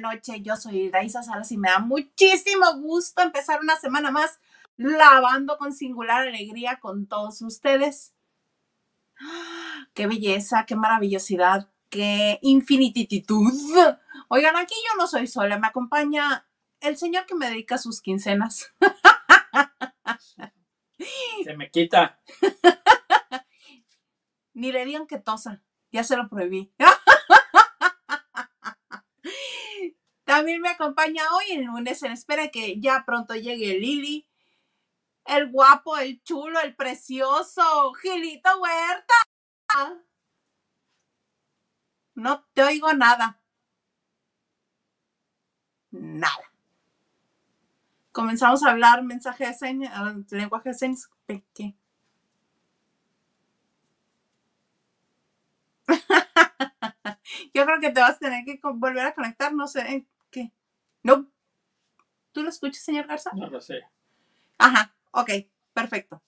de Noche. Yo soy Daisa Salas y me da muchísimo gusto empezar una semana más lavando con singular alegría con todos ustedes. Qué belleza, qué maravillosidad, qué infinititud. Oigan, aquí yo no soy sola, me acompaña el señor que me dedica sus quincenas. Se me quita. Ni le digan que tosa, ya se lo prohibí. También me acompaña hoy en lunes en espera que ya pronto llegue Lili, el guapo, el chulo, el precioso, Gilito Huerta. No te oigo nada. Nada. Comenzamos a hablar mensaje de señas, lenguaje de señas. Yo creo que te vas a tener que volver a conectar, no sé qué. No. ¿Tú lo escuchas, señor Garza? No lo sé. Ajá, ok, perfecto.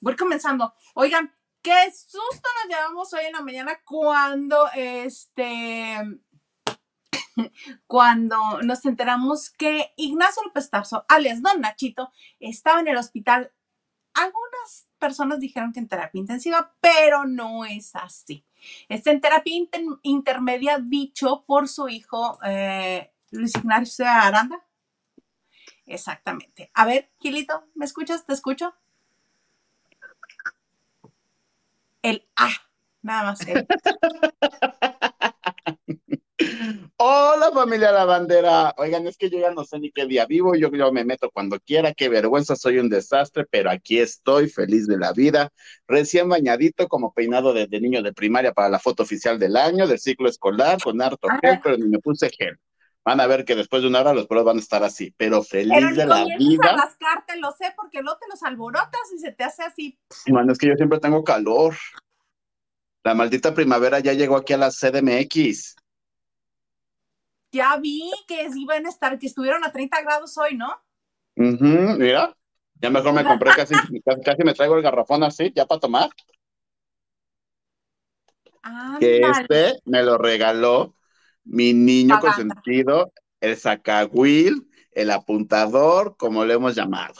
Voy comenzando. Oigan, qué susto nos llevamos hoy en la mañana cuando este cuando nos enteramos que Ignacio López Tarso, alias Don Nachito, estaba en el hospital. Algunas personas dijeron que en terapia intensiva, pero no es así. Está en terapia intermedia dicho por su hijo eh, Luis Ignacio Aranda. Exactamente. A ver, Gilito, ¿me escuchas? ¿Te escucho? El A, nada más. Hola familia La Bandera. Oigan, es que yo ya no sé ni qué día vivo, yo, yo me meto cuando quiera, qué vergüenza, soy un desastre, pero aquí estoy, feliz de la vida, recién bañadito como peinado de, niño de primaria para la foto oficial del año, del ciclo escolar, con harto gel, pero ni me puse gel. Van a ver que después de una hora los pruebas van a estar así, pero feliz de la vida. A rascarte, lo sé, porque no te los alborotas y se te hace así. Bueno, es que yo siempre tengo calor. La maldita primavera ya llegó aquí a la CDMX. Ya vi que iban a estar, que estuvieron a 30 grados hoy, ¿no? mira, ya mejor me compré casi, casi me traigo el garrafón así, ya para tomar. que este me lo regaló mi niño consentido, el sacahuil, el apuntador, como le hemos llamado.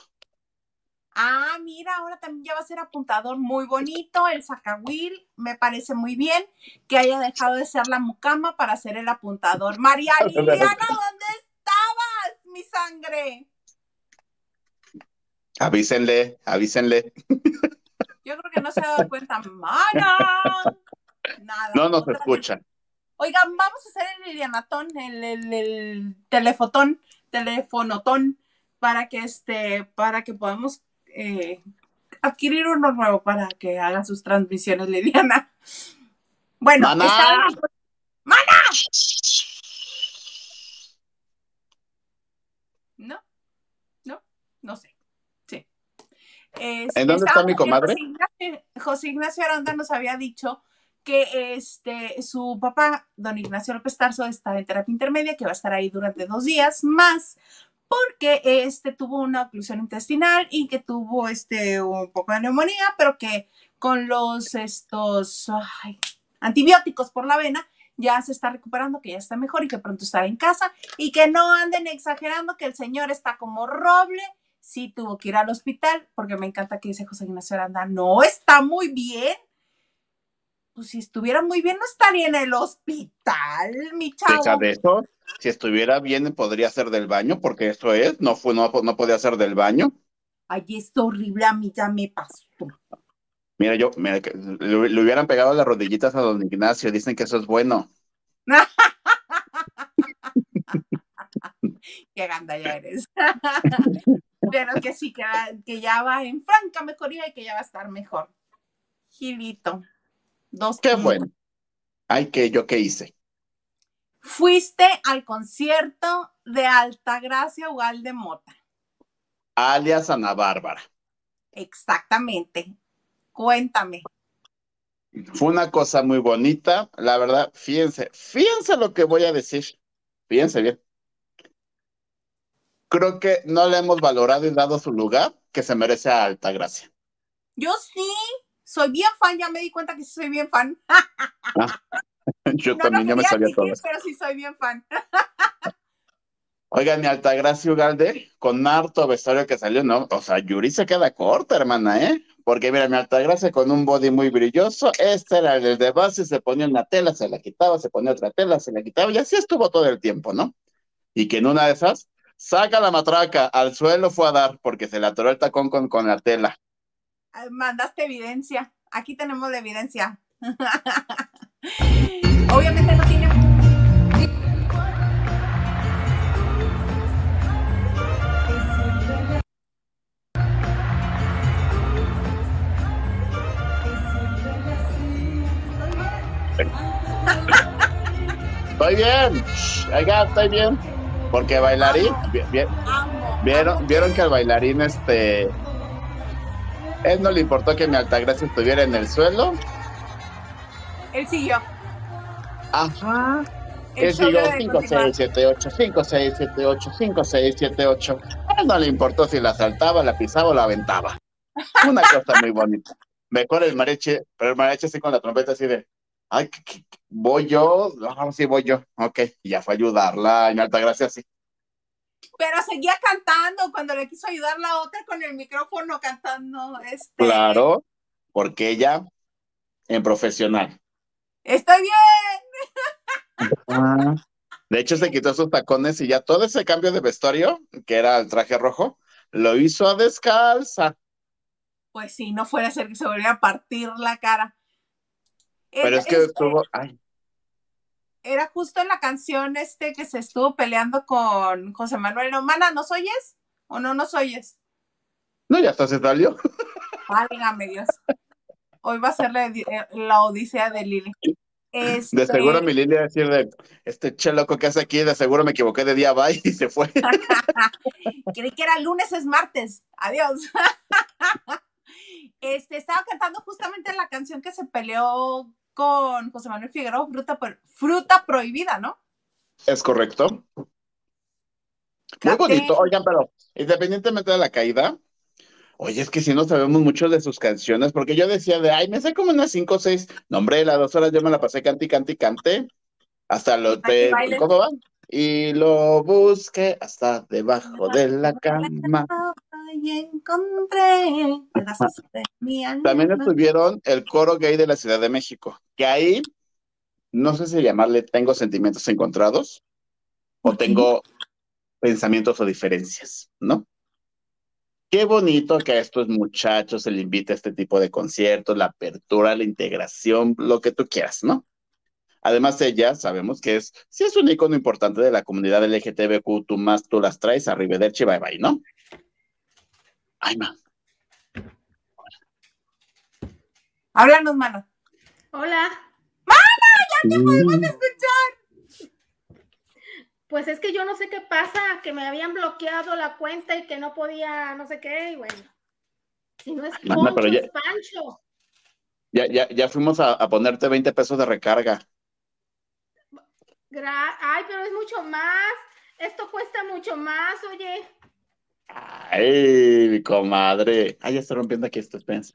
Ah, mira, ahora también ya va a ser apuntador muy bonito, el sacahuil, me parece muy bien que haya dejado de ser la mucama para ser el apuntador. María Liliana, ¿dónde estabas, mi sangre? Avísenle, avísenle. Yo creo que no se ha dado cuenta. ¡Mana! Nada. No nos escuchan. Oigan, vamos a hacer el Lilianatón, el, el, el telefotón, telefonotón, para que este, para que podamos eh, adquirir uno nuevo para que haga sus transmisiones, Liliana. Bueno, ¡Mana! ¡Mana! No, no, no sé. Sí. ¿En dónde está mi comadre? José Ignacio, Aranda nos había dicho que este, su papá, don Ignacio López Tarso, está en terapia intermedia, que va a estar ahí durante dos días más, porque este tuvo una oclusión intestinal y que tuvo este un poco de neumonía, pero que con los estos antibióticos por la vena ya se está recuperando, que ya está mejor y que pronto estará en casa y que no anden exagerando que el señor está como roble. Sí tuvo que ir al hospital, porque me encanta que dice José Ignacio Aranda, no está muy bien. Pues si estuviera muy bien, no estaría en el hospital, mi chavo. de eso? si estuviera bien podría ser del baño, porque eso es, no, fue, no, no podía ser del baño. Ay, es horrible, a mí ya me pasó. Mira, yo, mira, le, hubieran pegado las rodillitas a don Ignacio, dicen que eso es bueno. Qué ganda ya eres. Pero que sí, que, que, ya va en franca mejoría y que ya va a estar mejor. Gilito. Dos. Qué bueno. Ay, que yo qué hice fuiste al concierto de Altagracia Ugal de Mota. Alias Ana Bárbara. Exactamente. Cuéntame. Fue una cosa muy bonita, la verdad, fíjense, fíjense lo que voy a decir, fíjense bien. Creo que no le hemos valorado y dado su lugar que se merece a Altagracia. Yo sí, soy bien fan, ya me di cuenta que soy bien fan. Ah, yo también, yo me sabía todo. Pero sí soy bien fan. Oigan, mi Altagracia Ugalde, con harto vestuario que salió, ¿no? O sea, Yuri se queda corta, hermana, ¿eh? Porque mira, mi Altagracia con un body muy brilloso, este era el de base, se ponía una tela, se la quitaba, se ponía otra tela, se la quitaba, y así estuvo todo el tiempo, ¿no? Y que en una de esas, saca la matraca, al suelo fue a dar, porque se le atoró el tacón con, con la tela. Mandaste evidencia, aquí tenemos la evidencia. Obviamente no tiene Estoy bien, oiga, estoy bien. Porque bailarín, vieron, vieron que al bailarín, este, él no le importó que mi Altagracia estuviera en el suelo. Él siguió. Ajá. Él siguió 5, 6, 7, 8, 5, 6, 7, 8, 5, 6, 7, 8. A él no le importó si la saltaba, la pisaba o la aventaba. Una cosa muy bonita. Mejor el mariachi, pero el mariachi así con la trompeta así de, ay, voy yo, ah, sí voy yo, ok, y ya fue a ayudarla, en alta gracia, sí. Pero seguía cantando cuando le quiso ayudar la otra con el micrófono cantando. Este... Claro, porque ella en profesional. Estoy bien. Ah, de hecho, se quitó sus tacones y ya todo ese cambio de vestuario, que era el traje rojo, lo hizo a descalza. Pues sí, no fuera a ser que se volviera a partir la cara. Pero es que estuvo. Ay. Era justo en la canción este que se estuvo peleando con José Manuel Romana, ¿nos oyes? ¿O no nos oyes? No, ya está, se salió. Válgame Dios. Hoy va a ser la, eh, odisea de Lili. Este... De seguro mi Lili va a decir de este che loco que hace aquí, de seguro me equivoqué de día, bye, y se fue. Creí que era lunes, es martes. Adiós. Este, estaba cantando justamente la canción que se peleó con José Manuel Figueroa, fruta, fruta prohibida, ¿no? Es correcto. Muy bonito, oigan, pero independientemente de la caída, oye, es que si no sabemos mucho de sus canciones, porque yo decía de, ay, me sé como unas cinco o seis, no, hombre, las dos horas yo me la pasé cante, cante, cante, hasta lo de, ¿cómo va? Y lo busqué hasta debajo de la cama y encontré También estuvieron el coro gay de la Ciudad de México, que ahí, no sé si llamarle tengo sentimientos encontrados o tengo pensamientos o diferencias, ¿no? Qué bonito que a estos muchachos se les invite a este tipo de conciertos, la apertura, la integración, lo que tú quieras, ¿no? Además, ella sabemos que es, si es un icono importante de la comunidad LGTBQ, tú más tú las traes, arrivederci, bye bye, ¿no? Ay, ma. Háblanos, mano. Hola. ¡Mana! ¡Ya te podemos escuchar! Pues es que yo no sé qué pasa, que me habían bloqueado la cuenta y que no podía, no sé qué, y bueno. Si no es Poncho, ya, es Pancho. Ya, ya, ya fuimos a, a, ponerte 20 pesos de recarga. Ay, pero es mucho más. Esto cuesta mucho más, oye. Ay, mi comadre. Ay, ya está rompiendo aquí esto, pensa.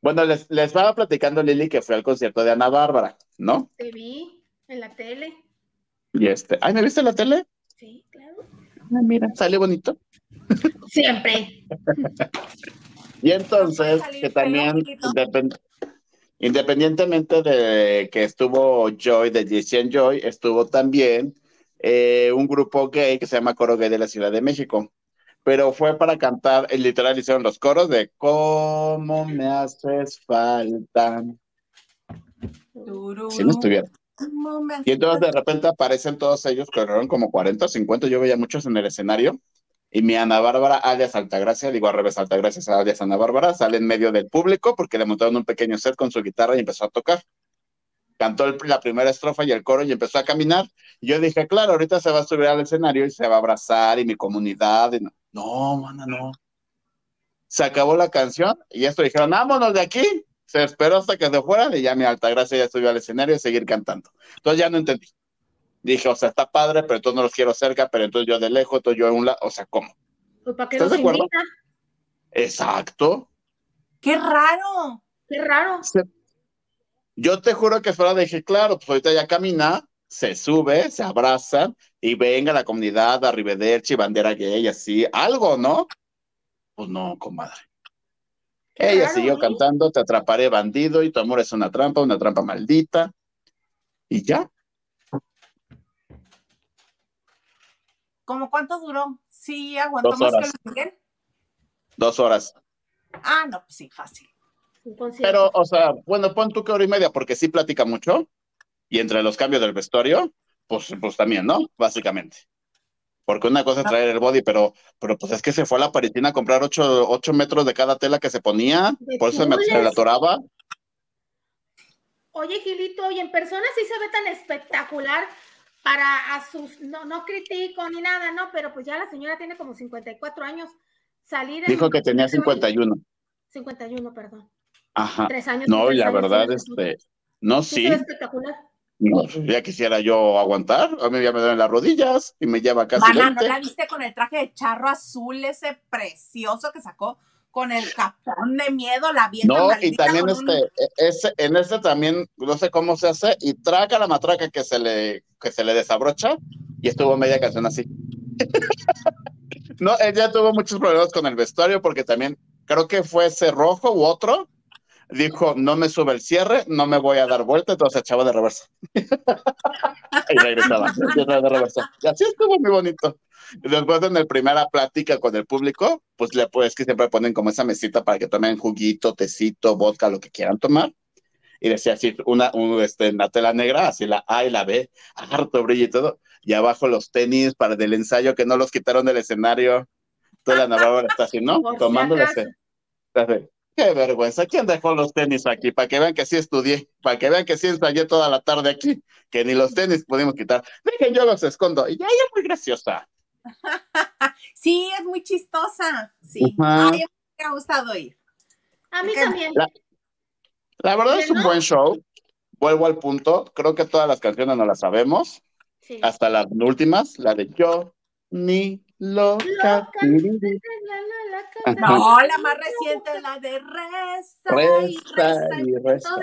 Bueno, les, les estaba platicando Lili que fue al concierto de Ana Bárbara, ¿no? Te vi en la tele. Y este, ay, ¿me viste en la tele? Sí, claro. Ay, mira, sale bonito. Siempre. y entonces, que también, independientemente de que estuvo Joy, de Jesse Joy, estuvo también eh, un grupo gay que se llama Coro Gay de la Ciudad de México pero fue para cantar, eh, literal hicieron los coros de ¿Cómo me haces falta? Si no estuvieron. Y entonces de repente aparecen todos ellos, eran como 40 o 50, yo veía muchos en el escenario, y mi Ana Bárbara, alias Altagracia, digo al revés, Altagracia, alias Ana Bárbara, sale en medio del público porque le montaron un pequeño set con su guitarra y empezó a tocar. Cantó la primera estrofa y el coro y empezó a caminar. Y yo dije, claro, ahorita se va a subir al escenario y se va a abrazar y mi comunidad. Y no. No, mana, no. Se acabó la canción y esto dijeron, vámonos de aquí. Se esperó hasta que se fuera y ya mi Altagracia ya subió al escenario y seguir cantando. Entonces ya no entendí. Dije, o sea, está padre, pero entonces no los quiero cerca, pero entonces yo de lejos, entonces yo en un lado, o sea, ¿cómo? Pues para qué los invita. Exacto. ¡Qué raro! ¡Qué raro! Yo te juro que fuera dije, claro, pues ahorita ya camina, se sube, se abraza y venga la comunidad, arrivederci, bandera gay, así, algo, ¿no? Pues no, comadre. Ella siguió cantando, te atraparé bandido y tu amor es una trampa, una trampa maldita. Y ya. ¿Cómo cuánto duró? Sí, aguantó más que Miguel. Dos horas. Ah, no, pues sí, fácil. Pero, o sea, bueno, pon tu que hora y media, porque sí platica mucho. Y entre los cambios del vestuario, pues, pues también, ¿no? Básicamente. Porque una cosa es traer el body, pero, pero pues es que se fue a la paritina a comprar ocho, ocho metros de cada tela que se ponía, por eso se la atoraba. Oye, Gilito, y en persona sí se ve tan espectacular para a sus, no, no critico ni nada, no, pero pues ya la señora tiene como 54 años. Salir Dijo que tenía 51. 51, perdón. Ajá. No, y la verdad, este, no, sí. espectacular. No, ya quisiera yo aguantar, a mí ya me duelen las rodillas y me lleva casi. ¿no la viste con el traje de charro azul ese precioso que sacó con el capón de miedo, la vieja No, y también este, e, ese, en este también, no sé cómo se hace, y traca la matraca que se le, que se le desabrocha, y estuvo media canción así. no, ella tuvo muchos problemas con el vestuario porque también creo que fue ese rojo u otro, dijo, no me sube el cierre, no me voy a dar vuelta, entonces echaba de reversa. y regresaba, de reversa. Y así estuvo muy bonito. Después en la primera plática con el público, pues le pues que siempre ponen como esa mesita para que tomen juguito, tecito, vodka, lo que quieran tomar. Y decía así, una, este, una tela negra, así la A y la B, harto brillo y todo. Y abajo los tenis para del ensayo que no los quitaron del escenario. Toda la Navarra está así, ¿no? Tomándoles. Qué vergüenza. ¿Quién dejó los tenis aquí? Para que vean que sí estudié, para que vean que sí ensayé toda la tarde aquí, que ni los tenis pudimos quitar. Dejen, yo los escondo. Y ya, ella es muy graciosa. sí, es muy chistosa. Sí. A mí me ha gustado ir. A mí también. La, verdad es un buen show. Vuelvo al punto. Creo que todas las canciones no las sabemos. Hasta las últimas, la de Yo ni loca. No, la más reciente es la de Reza, y Reza.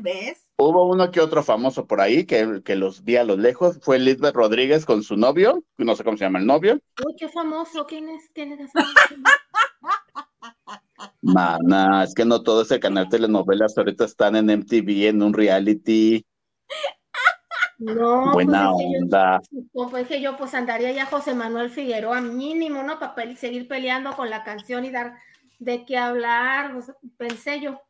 ¿Ves? Hubo uno que otro famoso por ahí que, que los vi a lo lejos. Fue Lisbeth Rodríguez con su novio. No sé cómo se llama el novio. Uy, qué famoso. ¿Quién es? ¿Quién es? Mana, es que no todo ese canal de telenovelas ahorita están en MTV, en un reality. No, pues buena onda. Yo, pues que yo pues andaría ya José Manuel Figueroa mínimo, ¿no? Para seguir peleando con la canción y dar de qué hablar, pues, pensé yo.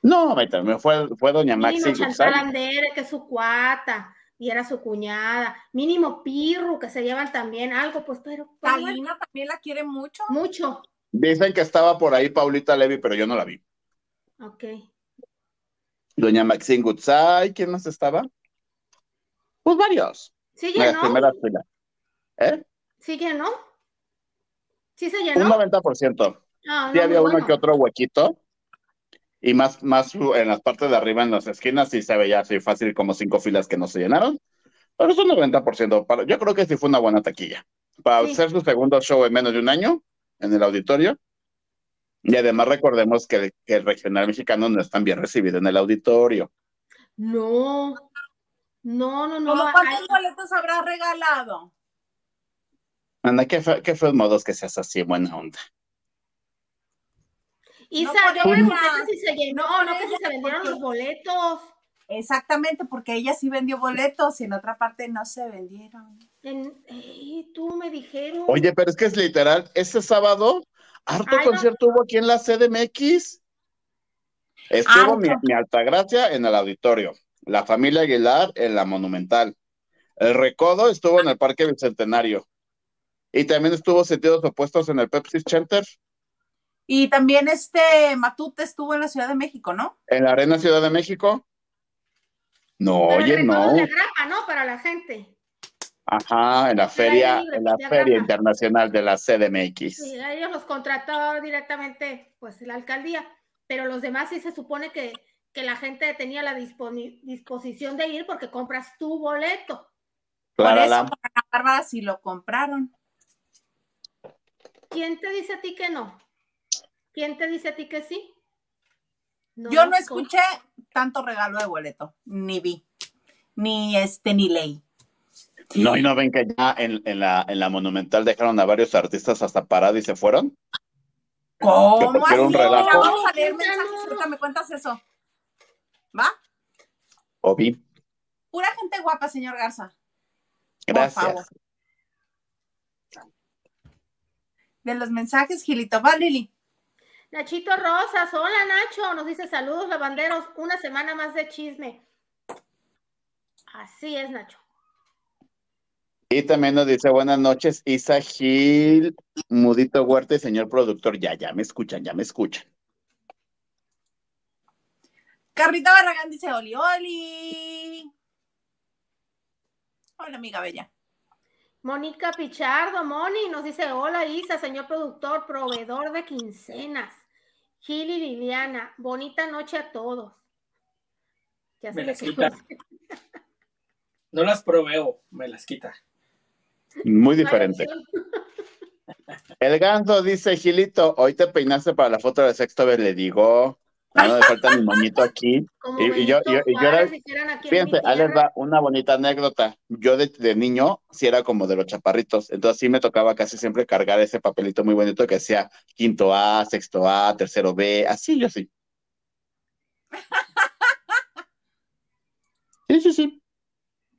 No, también fue, fue doña Maxi. Mínimo Chantal Andere, que es su cuata, y era su cuñada. Mínimo Pirru, que se llevan también algo, pues, pero. Paulina también la quiere mucho. Mucho. Dicen que estaba por ahí Paulita Levy, pero yo no la vi. Ok. Doña Maxine Gutzai, ¿quién más estaba? Pues varios. Sí llenó. ¿Eh? Sí llenó. Sí se llenó. Un 90%. Ah, sí había uno que otro huequito. Y más, más en las partes de arriba, en las esquinas, sí se veía así fácil como cinco filas que no se llenaron. Pero es un 90%. Para, yo creo que sí fue una buena taquilla. Para hacer su segundo show en menos de un año en el auditorio. Y además recordemos que, que el regional mexicano no es tan bien recibido en el auditorio. No, no, no, no. ¿Cuántos boletos habrá regalado? Anda, qué, fe, qué feos modos que seas así, buena onda. Isa, yo me pregunté si se llenó, no, que si se vendieron los boletos. Exactamente, porque ella sí vendió boletos y en otra parte no se vendieron. En, tú me dijeron. Oye, pero es que es literal, ese sábado, harto concierto hubo aquí en la CDMX. Estuvo mi, mi Altagracia en el auditorio la familia Aguilar en la Monumental. El Recodo estuvo en el Parque Bicentenario. Y también estuvo sentidos opuestos en el Pepsi Center. Y también este Matute estuvo en la Ciudad de México, ¿no? En la Arena Ciudad de México. No, oye, no. ¿no? Para la gente. Ajá, en la feria, en la feria internacional de la CDMX. Sí, ellos los contrató directamente, pues, la alcaldía, pero los demás sí se supone que que la gente tenía la disposición de ir porque compras tu boleto. Por eso, para Bárbara, si lo compraron. ¿Quién te dice a ti que no? ¿Quién te dice a ti que sí? Yo no escuché tanto regalo de boleto, ni vi, ni este, ni leí. No, y no ven que ya en, la, en la Monumental dejaron a varios artistas hasta parados y se fueron. ¿Cómo así? Vamos a leer mensajes, me cuentas eso. ¿Va? O vi. Pura gente guapa, señor Garza. Gracias. De los mensajes, Gilito. Va, Lili. Nachito Rosas, hola Nacho, nos dice saludos lavanderos, una semana más de chisme. Así es, Nacho. Y también nos dice buenas noches, Isa Gil, Mudito Huerta y señor productor. Ya, ya me escuchan, ya me escuchan. Carrita Barragán dice Oli, Oli. Hola, amiga bella. Mónica Pichardo, Moni, nos dice hola Isa, señor productor, proveedor de quincenas. Gil y Liliana, bonita noche a todos. Ya me las quita. No las proveo, me las quita. Muy diferente. El ganso dice, Gilito, hoy te peinaste para la foto de sexto vez, le digo, no me falta mi moñito aquí. y, yo, yo, fíjense, ahí les va una bonita anécdota. Yo de, niño, sí era como de los chaparritos, entonces sí me tocaba casi siempre cargar ese papelito muy bonito que decía quinto A, sexto A, tercero B, así yo sí. Sí, sí, sí.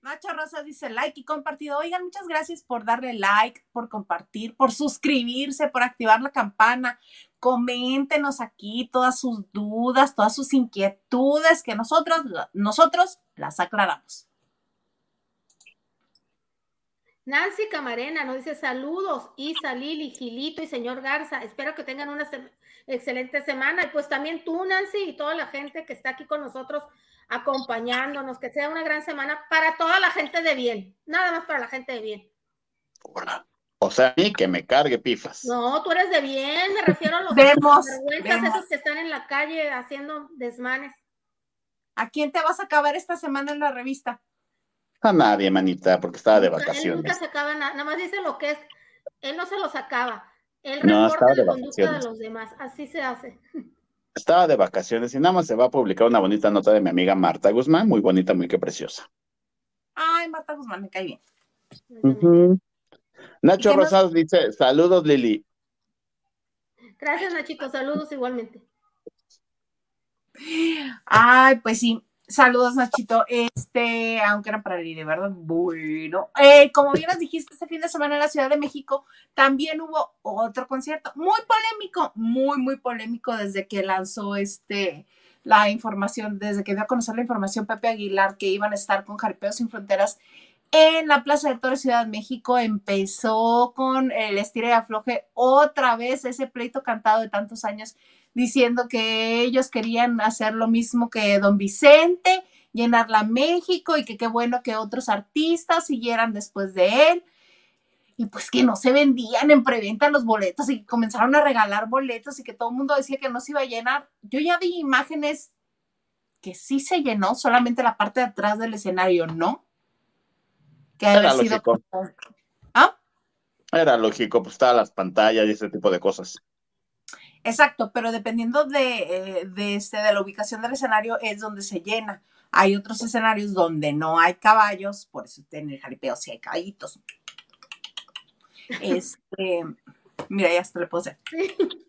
Nacho Rosa dice like y compartido. Oigan, muchas gracias por darle like, por compartir, por suscribirse, por activar la campana. Coméntenos aquí todas sus dudas, todas sus inquietudes que nosotros, nosotros las aclaramos. Nancy Camarena nos dice saludos, Isa, Lili, Gilito y señor Garza. Espero que tengan una excelente semana. Y pues también tú, Nancy, y toda la gente que está aquí con nosotros acompañándonos, que sea una gran semana para toda la gente de bien, nada más para la gente de bien. O sea, a mí que me cargue pifas. No, tú eres de bien, me refiero a los vergüenzas esos que están en la calle haciendo desmanes. ¿A quién te vas a acabar esta semana en la revista? A nadie, manita, porque estaba de vacaciones. Él nunca se acaba nada, nada más dice lo que es, él no se los acaba, él reporta la conducta de los demás, así se hace. Estaba de vacaciones y nada más se va a publicar una bonita nota de mi amiga Marta Guzmán, muy bonita, muy que preciosa. Ay, Marta Guzmán, me cae bien. Nacho Rosado dice, saludos Lili. Gracias Nachito, saludos igualmente. Ay, pues sí, Saludos, Nachito. Este, aunque era para de ¿verdad? Bueno, eh, como bien nos dijiste, este fin de semana en la Ciudad de México también hubo otro concierto muy polémico, muy, muy polémico desde que lanzó este la información, desde que dio a conocer la información Pepe Aguilar que iban a estar con Jaripeo Sin Fronteras en la Plaza de Torres Ciudad de México. Empezó con el estira y afloje otra vez ese pleito cantado de tantos años diciendo que ellos querían hacer lo mismo que don Vicente, llenarla México y que qué bueno que otros artistas siguieran después de él. Y pues que no se vendían en preventa los boletos y comenzaron a regalar boletos y que todo el mundo decía que no se iba a llenar. Yo ya vi imágenes que sí se llenó, solamente la parte de atrás del escenario no. Que Era lógico. ¿Ah? Era lógico, pues estaban las pantallas y ese tipo de cosas. Exacto, pero dependiendo de, eh, de, este, de la ubicación del escenario es donde se llena. Hay otros escenarios donde no hay caballos, por eso en el jaripeo sí hay caballitos. Este, mira, ya hasta le puse.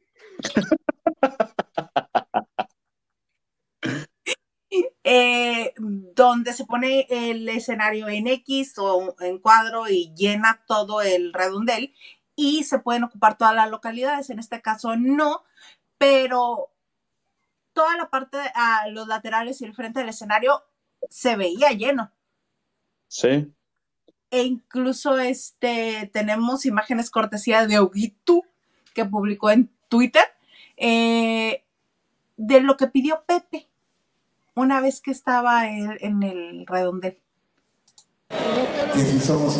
Eh, donde se pone el escenario en X o en cuadro y llena todo el redondel y se pueden ocupar todas las localidades. En este caso no, pero toda la parte, a los laterales y el frente del escenario se veía lleno. Sí. E incluso este, tenemos imágenes cortesía de Oguitu que publicó en Twitter eh, de lo que pidió Pepe una vez que estaba él en el redondel. Que si somos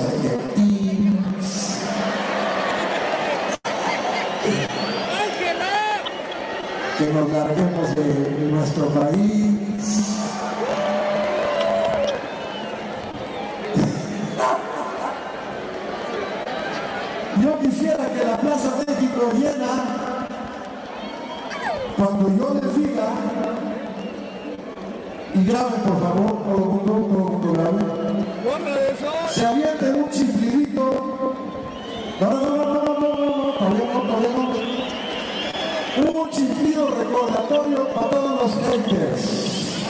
que nos larguemos de, nuestro país. Yo quisiera que la Plaza México llena cuando yo les diga y graben por favor, todo el mundo, todo. Se avienten un chiflidito. No, no, no, no, no, no, no, no un sentido recordatorio para todos los haters.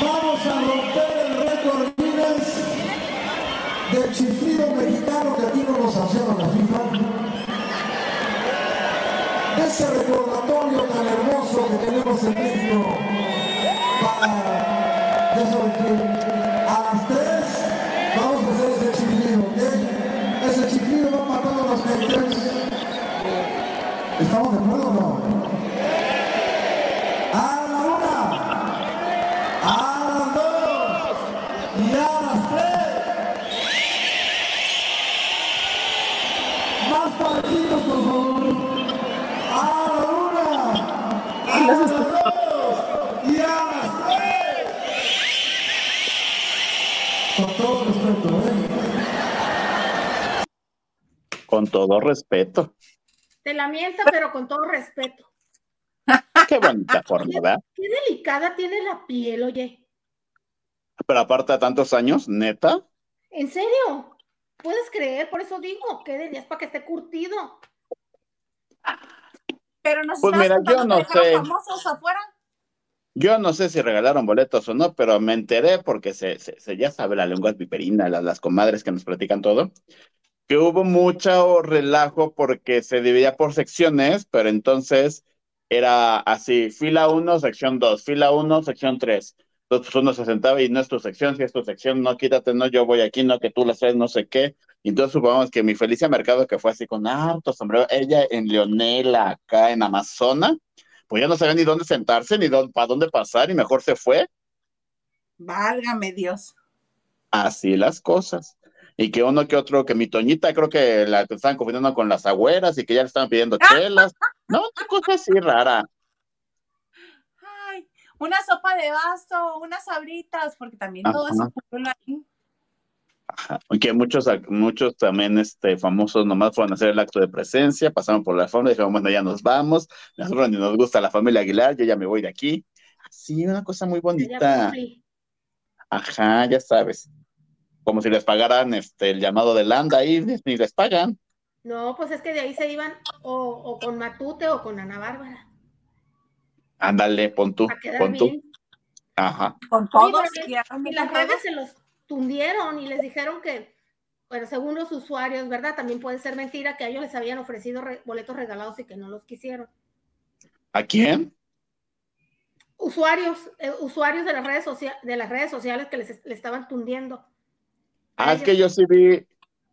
Vamos a romper el récord Guinness del chiflido mexicano que aquí no nos hacemos la FIFA. Ese recordatorio tan hermoso que tenemos en México para... Eso, a las 3 todo respeto. Te la mienta, pero con todo respeto. Qué bonita forma, ¿verdad? Qué delicada tiene la piel, oye. Pero aparte de tantos años, neta. ¿En serio? ¿Puedes creer? Por eso digo, que es para que esté curtido. Pero nos Pues mira, yo no sé. famosos afuera. Yo no sé si regalaron boletos o no, pero me enteré porque se, se- se- ya sabe la lengua viperina, las, las comadres que nos platican todo, que hubo mucho relajo porque se dividía por secciones, pero entonces era así, fila 1, sección 2, fila 1, sección 3. Entonces pues, uno se sentaba y no es tu sección, si es tu sección, no, quítate, no, yo voy aquí, no, que tú la haces, no sé qué. Entonces supongamos que mi Felicia Mercado, que fue así con harto sombrero, ella en Leonela, acá en Amazona, pues ya no sabía ni dónde sentarse, ni dónde, para dónde pasar, y mejor se fue. Válgame Dios. Así las cosas. Y que uno que otro, que mi Toñita creo que la que estaban confundiendo con las agüeras y que ya le estaban pidiendo chelas. No, una cosa así rara. Ay, una sopa de vaso, unas sabritas, porque también todo Ajá. eso pulula ahí. Aunque muchos, muchos también este, famosos nomás fueron a hacer el acto de presencia, pasaron por la alfombra y dijeron, bueno, ya nos vamos. Nosotros ni nos gusta la familia Aguilar, yo ya me voy de aquí. Así, una cosa muy bonita. Ajá, ya sabes. Como si les pagaran este, el llamado de Landa ahí, ni les pagan. No, pues es que de ahí se iban o, o con Matute o con Ana Bárbara. Ándale, pon tú, pon tú. Ajá. Con todos. y Y las redes se los tundieron y les dijeron que, bueno, según los usuarios, ¿verdad? También puede ser mentira que a ellos les habían ofrecido re- boletos regalados y que no los quisieron. ¿A quién? Usuarios, eh, usuarios de las redes sociales, de las redes sociales que les le estaban tundiendo. Ah, es que yo sí vi,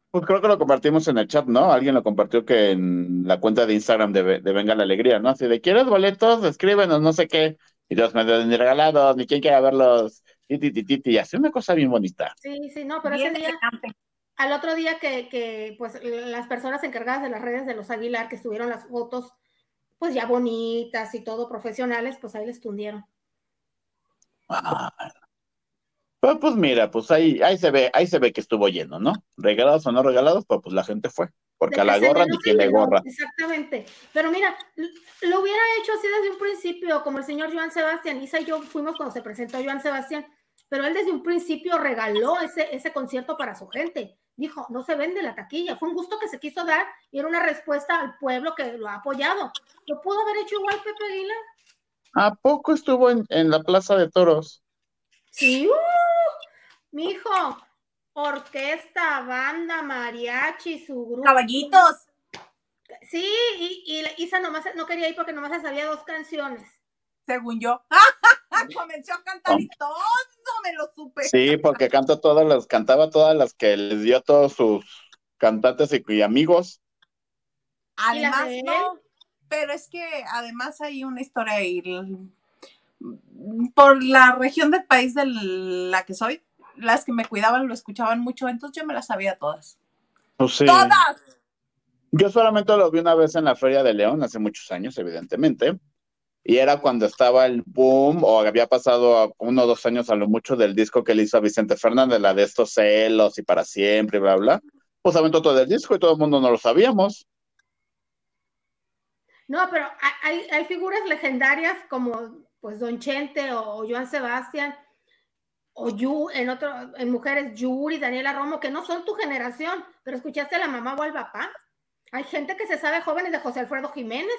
pues creo que lo compartimos en el chat, ¿no? Alguien lo compartió que en la cuenta de Instagram de, de Venga la Alegría, ¿no? Así de, ¿quieres boletos? Escríbenos, no sé qué. Y todos me ni regalados, ni quién quiera verlos. Titi, titi, titi, y así una cosa bien bonita. Sí, sí, no, pero Bien ese día, al otro día que, que, pues las personas encargadas de las redes de los Aguilar, que estuvieron las fotos, pues ya bonitas y todo profesionales, pues ahí les tundieron. Ah. Pues, pues mira, pues ahí, ahí se ve, ahí se ve que estuvo lleno, ¿no? Regalados o no regalados, pues, pues la gente fue. Porque De a la gorra ni quien le gorra. Exactamente. Pero mira, lo hubiera hecho así desde un principio, como el señor Joan Sebastián. Isa y yo fuimos cuando se presentó Joan Sebastián, pero él desde un principio regaló ese, ese concierto para su gente. Dijo, no se vende la taquilla. Fue un gusto que se quiso dar y era una respuesta al pueblo que lo ha apoyado. Lo pudo haber hecho igual Pepe Aguilar. ¿A poco estuvo en, en la Plaza de Toros? Sí, uh, mijo, orquesta, banda, mariachi, su grupo. Caballitos. Sí, y, y la- Isa nomás no quería ir porque nomás se sabía dos canciones. según yo. Comenzó a cantar y todo me lo supe. Sí, porque canta todas las, cantaba todas las que les dio a todos sus cantantes y, y amigos. Además, no, pero es que además hay una historia ahí. Por la región del país de la que soy, las que me cuidaban lo escuchaban mucho, entonces yo me las sabía todas. Pues sí. ¡Todas! Yo solamente lo vi una vez en la Feria de León, hace muchos años, evidentemente. Y era cuando estaba el boom, o había pasado a uno o dos años a lo mucho del disco que le hizo a Vicente Fernández, la de estos celos y para siempre, y bla, bla. Pues aventó todo el disco y todo el mundo no lo sabíamos. No, pero hay, hay figuras legendarias como pues Don Chente o, Joan Sebastián, o Yu, en otro, en mujeres, Yuri, Daniela Romo, que no son tu generación, pero escuchaste a la mamá o al papá. Hay gente que se sabe jóvenes de José Alfredo Jiménez.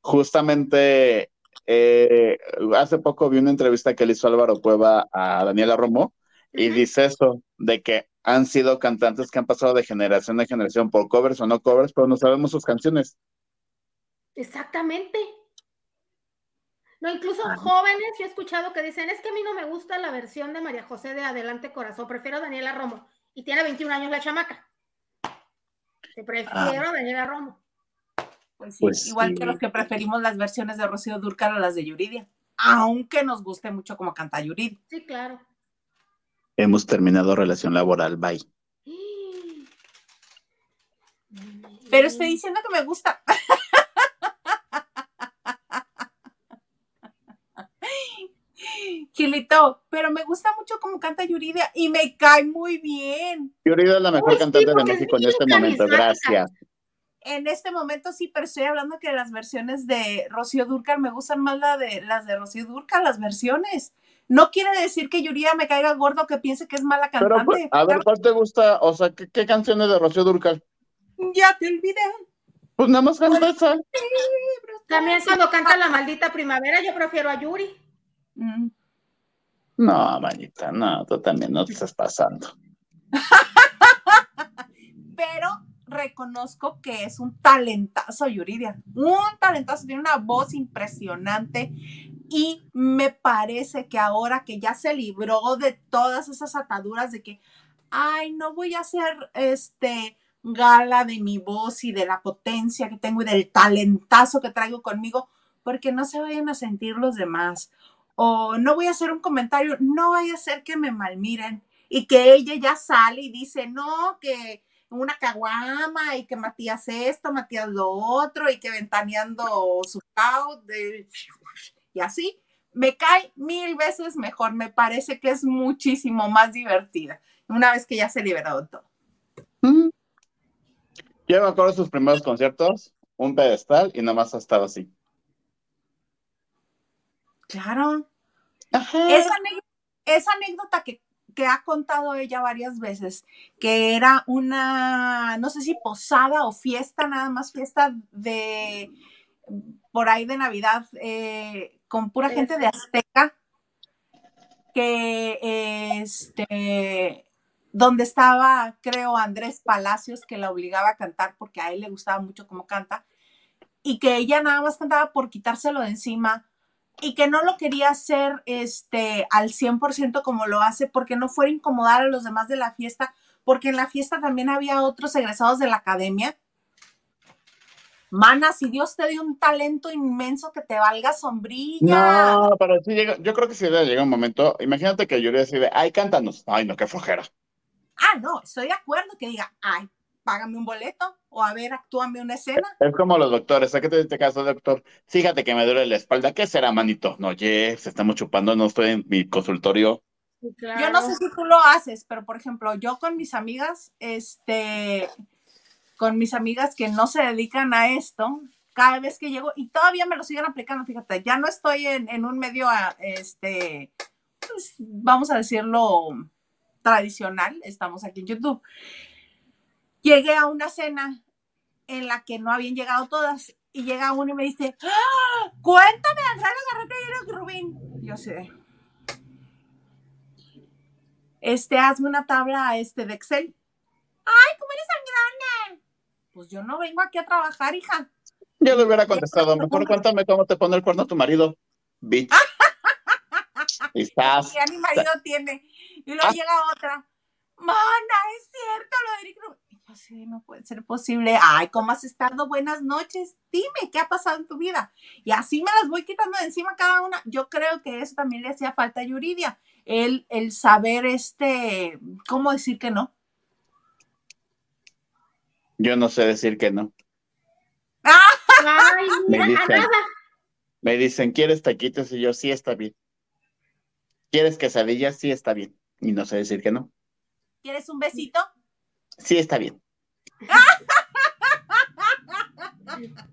Justamente eh, hace poco vi una entrevista que le hizo Álvaro Cueva a Daniela Romo y dice eso, de que han sido cantantes que han pasado de generación a generación por covers o no covers, pero no sabemos sus canciones. Exactamente. No, incluso jóvenes, yo he escuchado que dicen, es que a mí no me gusta la versión de María José de Adelante Corazón, prefiero a Daniela Romo. Y tiene 21 años la chamaca. Te prefiero a Daniela Romo. Pues, pues igual que los que preferimos las versiones de Rocío Durcal a las de Yuridia, aunque nos guste mucho como canta Yuridia. Sí, claro. Hemos terminado relación laboral, bye. Pero estoy diciendo que me gusta. Gilito, pero me gusta mucho como canta Yuridia y me cae muy bien. Yuridia es la mejor cantante de México en este momento, gracias. En este momento sí, pero estoy hablando que las versiones de Rocío Durcal me gustan más la de, las de Rocío Durcal, las versiones. No quiere decir que Yuridia me caiga gordo que piense que es mala pues, cantante. a ver, ¿cuál te gusta? O sea, ¿qué, canciones de Rocío Durcal? Ya te olvidé. Pues nada más canta esa. También cuando canta La Maldita Primavera, yo prefiero a Yuri. Mm. No, manita, no, tú también no te estás pasando. Pero reconozco que es un talentazo, Yuridia. Un talentazo, tiene una voz impresionante y me parece que ahora que ya se libró de todas esas ataduras de que, ay, no voy a hacer este gala de mi voz y de la potencia que tengo y del talentazo que traigo conmigo, porque no se vayan a sentir los demás o no voy a hacer un comentario, no vaya a ser que me malmiren y que ella ya sale y dice, no, que una caguama y que Matías esto, Matías lo otro y que ventaneando su caos y así, me cae mil veces mejor, me parece que es muchísimo más divertida una vez que ya se liberó de todo. Mm. Yo me acuerdo de sus primeros conciertos, un pedestal y nada más ha estado así. Claro. Esa, anécdota que, ha contado ella varias veces, que era una, no sé si posada o fiesta, nada más fiesta de por ahí de Navidad, eh, con pura gente de Azteca, que este, donde estaba, creo, Andrés Palacios, que la obligaba a cantar porque a él le gustaba mucho cómo canta, y que ella nada más cantaba por quitárselo de encima y que no lo quería hacer este, al 100% como lo hace porque no fuera a incomodar a los demás de la fiesta, porque en la fiesta también había otros egresados de la academia. Mana, si Dios te dio un talento inmenso que te valga sombrilla. No, pero sí llega, yo creo que si llega un momento, imagínate que Yuri decide, ay, cántanos. Ay, no, qué flojera. Ah, no, estoy de acuerdo que diga, ay, págame un boleto o a ver, actúame una escena. Es como los doctores, ¿a qué te este caso, doctor? Fíjate que me duele la espalda, ¿qué será, manito? No, oye, se estamos chupando, no estoy en mi consultorio. Yo no sé si tú lo haces, pero por ejemplo, yo con mis amigas, este, con mis amigas que no se dedican a esto, cada vez que llego, y todavía me lo siguen aplicando, fíjate, ya no estoy en, un medio, este, pues, vamos a decirlo, tradicional, estamos aquí en YouTube llegué a una cena en la que no habían llegado todas y llega uno y me dice, ¡Ah! cuéntame, Andrea Garreta y Rubín. Yo sé. Este, hazme una tabla este, de Excel. Ay, ¿cómo eres tan grande? Pues yo no vengo aquí a trabajar, hija. Yo le hubiera contestado, mejor cuéntame cómo te pone el cuerno tu marido. Bitch. Estás. Ya mi marido tiene. Y luego ah. llega otra. Mana, es cierto lo de Eric Rubin sí, no puede ser posible. Ay, ¿cómo has estado? Buenas noches. Dime, ¿qué ha pasado en tu vida? Y así me las voy quitando de encima cada una. Yo creo que eso también le hacía falta a Yuridia. El, el saber, este, ¿cómo decir que no? Yo no sé decir que no. Ay, me, dicen, me dicen, ¿quieres taquitos? Y yo, sí, está bien. ¿Quieres quesadillas? Sí, está bien. Y no sé decir que no. ¿Quieres un besito? Sí, está bien.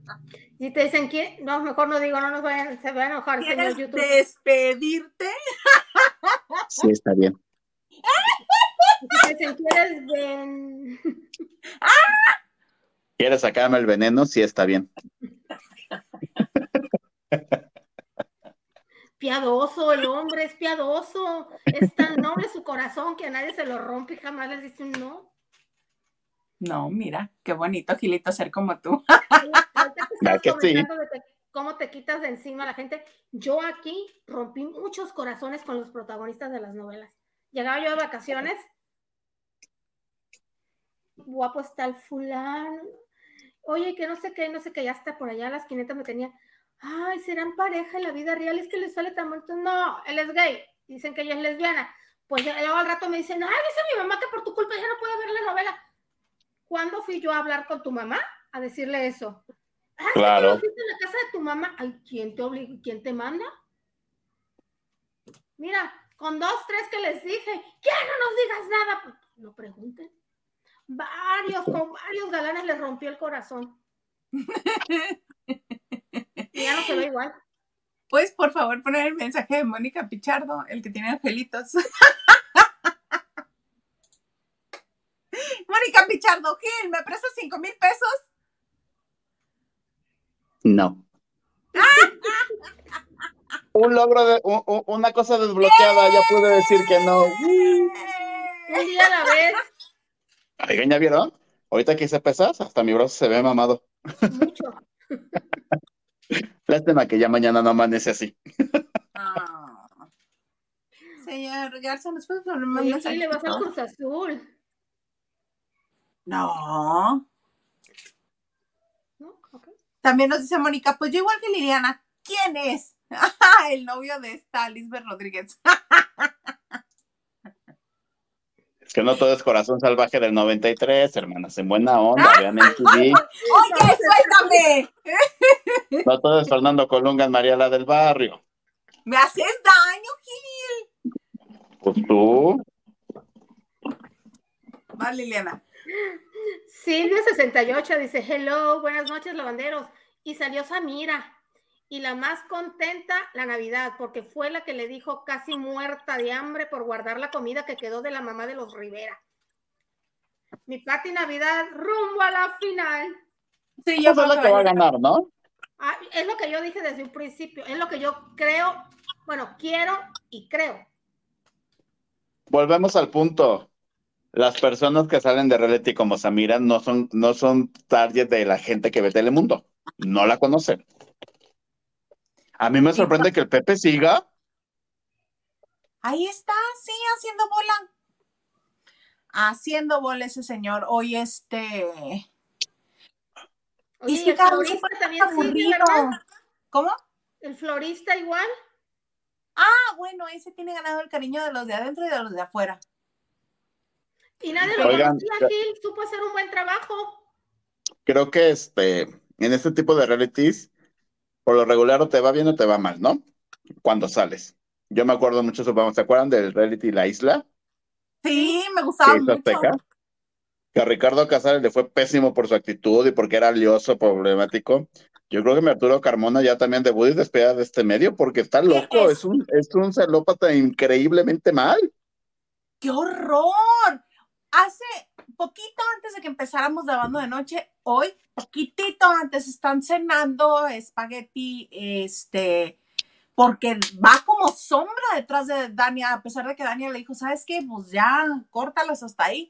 Y te dicen, ¿quién? No, mejor no digo, no nos vayan, se va a enojar, señor ¿Quieres YouTube. despedirte? Sí, está bien. Y te dicen, ¿quieres ven? ¿Quieres sacarme el veneno? Sí, está bien. Piadoso, el hombre es piadoso. Es tan noble su corazón que a nadie se lo rompe y jamás les dice un no. No, mira, qué bonito, Gilito, ser como tú. Cómo te quitas de encima a la gente. Yo aquí rompí muchos corazones con los protagonistas de las novelas. Llegaba yo de vacaciones. Guapo está el fulano. Oye, que no sé qué, no sé qué, ya está por allá a las 500 me tenía. Ay, serán pareja en la vida real, es que les sale tan bonito. No, él es gay. Dicen que ella es lesbiana. Pues luego al rato me dicen, ay, dice mi mamá que por tu culpa ya no puede ver la novela. ¿Cuándo fui yo a hablar con tu mamá a decirle eso? Ah, Claro. tú lo hiciste en la casa de tu mamá. Ay, ¿quién te obliga? ¿Quién te manda? Mira, con dos, tres que les dije, que no nos digas nada, pues no pregunten. Varios, con varios galanes les rompió el corazón. Y ya no se ve igual. Puedes, por favor, poner el mensaje de Mónica Pichardo, el que tiene angelitos. Mónica Pichardo, Gil, ¿me prestas cinco mil pesos? No. Un logro de una cosa desbloqueada, ya pude decir que no. Un día a la vez, Oigan, ¿ya vieron? Ahorita que hice pesas, hasta mi brazo se ve mamado. mucho. Lástima que ya mañana no amanece así. Ah. Señor Garza, ¿nos puedes poner más Oye, sí, le vas mensajitos? Cruz Azul. No. ¿no? Ok. También nos dice Mónica, pues yo igual que Liliana. ¿Quién es? el novio de esta, Lisbeth Rodríguez. Es que no todo es corazón salvaje del 93, hermanas, en buena onda, vean en TV. ¡Oye, suéltame! No todo es Fernando Colunga en María la del Barrio. ¡Me haces daño, Gil! Pues tú, Va, Liliana. Silvia68 dice, hello, buenas noches, lavanderos. Y salió Samira. Y la más contenta, la Navidad, porque fue la que le dijo casi muerta de hambre por guardar la comida que quedó de la mamá de los Rivera. Mi Pati Navidad rumbo a la final. Sí, yo esa es creo la que que va a va a ganar, ¿no? Ah, es lo que yo dije desde un principio, es lo que yo creo, bueno, quiero y creo. Volvemos al punto. Las personas que salen de reality como Samira no son, no son target de la gente que ve Telemundo. No la conocen. A mí me sorprende que el Pepe siga. Ahí está, sí, haciendo bola. Haciendo bola ese señor. Hoy este. Oye, Y el florista también. ¿Cómo? El florista igual. Ah, bueno, ese tiene ganado el cariño de los de adentro y de los de afuera. Y nadie lo Oigan, conocía, Gil, supo hacer un buen trabajo. Creo que este, en este tipo de realities, por lo regular o te va bien o te va mal, ¿no? Cuando sales. Yo me acuerdo mucho, supongamos, ¿se acuerdan del reality La Isla? Sí, me gustaba mucho. Azteca? Que a Ricardo Casares le fue pésimo por su actitud y porque era lioso, problemático. Yo creo que mi Arturo Carmona ya también debut y despedida de este medio porque está loco, es? es un, es un celópata increíblemente mal. ¡Qué horror! Hace poquito antes de que empezáramos grabando de noche, hoy, poquitito antes, están cenando espagueti, este, porque va como sombra detrás de Dania, a pesar de que Dania le dijo, ¿sabes qué? Pues ya, córtalos hasta ahí.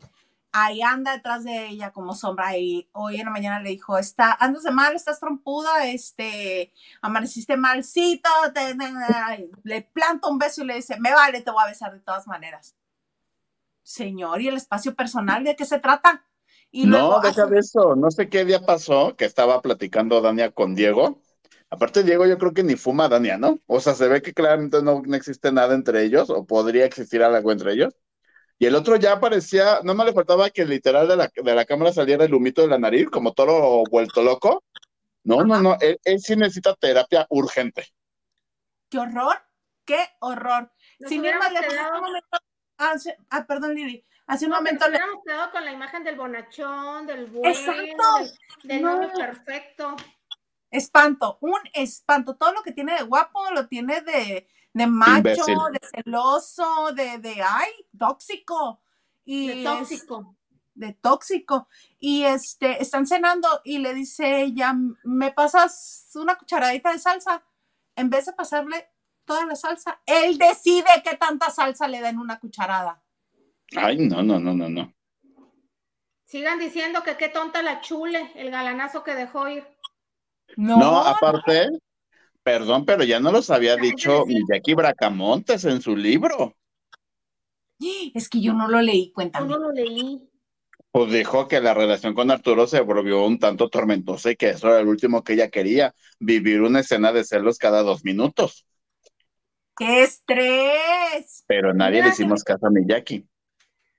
Ahí anda detrás de ella como sombra y hoy en la mañana le dijo, está, andas de mal, estás trompuda, este, amaneciste malcito, le planta un beso y le dice, me vale, te voy a besar de todas maneras. Señor, ¿y el espacio personal de qué se trata? Y no, luego deja de eso. No sé qué día pasó que estaba platicando Dania con Diego. Aparte, Diego, yo creo que ni fuma Dania, ¿no? O sea, se ve que claramente no, no existe nada entre ellos, o podría existir algo entre ellos. Y el otro ya parecía, no me le faltaba que literal de la, de la cámara saliera el humito de la nariz, como toro vuelto loco. No, no, no, él, él sí necesita terapia urgente. qué horror, qué horror. Nos Sin ir más lejos, en este momento Ah, sí, ah, perdón, Lili. Hace un No, momento le... quedado con la imagen del bonachón, del bueno, Exacto. del, del No. novio perfecto. Espanto, un espanto. Todo lo que tiene de guapo lo tiene de, de macho, Imbécil. de celoso, de, de, ay, tóxico. Y De es- tóxico. de tóxico. Y este, están cenando y le dice ella, ¿me pasas una cucharadita de salsa? En vez de pasarle toda la salsa, él decide qué tanta salsa le da en una cucharada. Ay, no, no, no, no, no. Sigan diciendo que qué tonta la chule, el galanazo que dejó ir. No, No, aparte, perdón, pero ya no los había dicho Jackie Bracamontes en su libro. es que yo no lo leí, Yo cuéntame. no lo leí. Pues dijo que la relación con Arturo se volvió un tanto tormentosa y que eso era lo último que ella quería, vivir una escena de celos cada dos minutos. ¡Qué estrés! Pero nadie le hicimos caso a mi Jackie.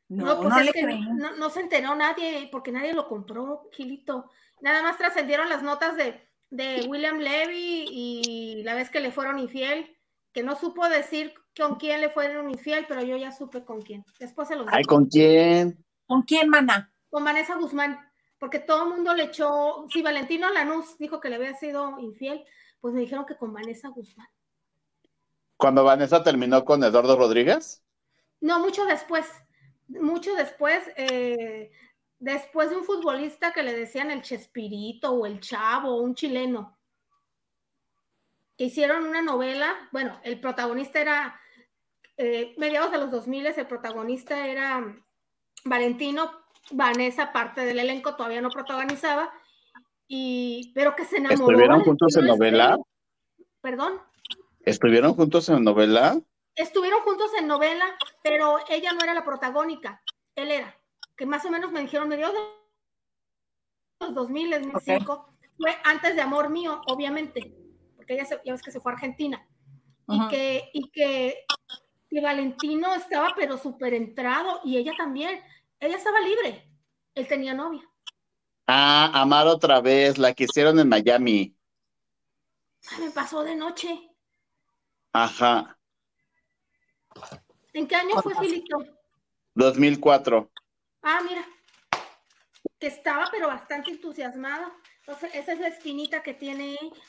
No, No, pues no es le que creí. no, no se enteró nadie, porque nadie lo compró, Gilito. Nada más trascendieron las notas de, de William Levy y la vez que le fueron infiel, que no supo decir con quién le fueron infiel, pero yo ya supe con quién. Después se los Ay. ¿con quién? ¿Con quién, mana? Con Vanessa Guzmán, porque todo el mundo le echó, si Valentino Lanús dijo que le había sido infiel, pues me dijeron que con Vanessa Guzmán. Cuando Vanessa terminó con Eduardo Rodríguez. No, mucho después, mucho después, eh, después de un futbolista que le decían el Chespirito o el Chavo, un chileno, que hicieron una novela, bueno, el protagonista era, eh, mediados de los 2000, el protagonista era Valentino, Vanessa, parte del elenco, todavía no protagonizaba, y, pero que se enamoró. ¿Estuvieron juntos en novela? Perdón. ¿Estuvieron juntos en novela? estuvieron juntos en novela, pero ella no era la protagónica, él era, que más o menos me dijeron medios de los 2000, 2005, fue antes de Amor Mío, obviamente, porque ella se- ya ves que se fue a Argentina, y, que, y que, que Valentino estaba pero súper entrado, y ella también, ella estaba libre, él tenía novia. Ah, Amar otra vez, la que hicieron en Miami. Ay, me pasó de noche. Ajá, ¿En qué año fue. Filito? 2004. Ah, mira, que estaba pero bastante entusiasmado. Entonces, esa es la espinita que tiene ella.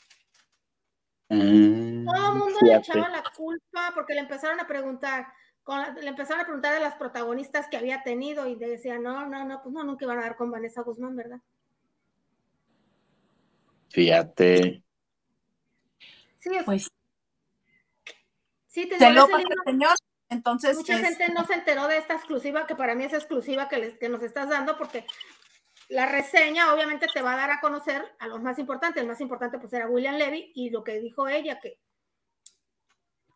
Mm, Todo el mundo le echaba la culpa porque le empezaron a preguntar, con la- le empezaron a preguntar de las protagonistas que había tenido y decía, no, no, no, pues no, nunca iban a dar con Vanessa Guzmán, ¿verdad? Fíjate. Sí, es- Pues sí, te se lo pasa el señor. Entonces, mucha es- gente no se enteró de esta exclusiva, que para mí es exclusiva que, les- que nos estás dando, porque la reseña obviamente te va a dar a conocer a los más importantes. El más importante pues era William Levy y lo que dijo ella, que,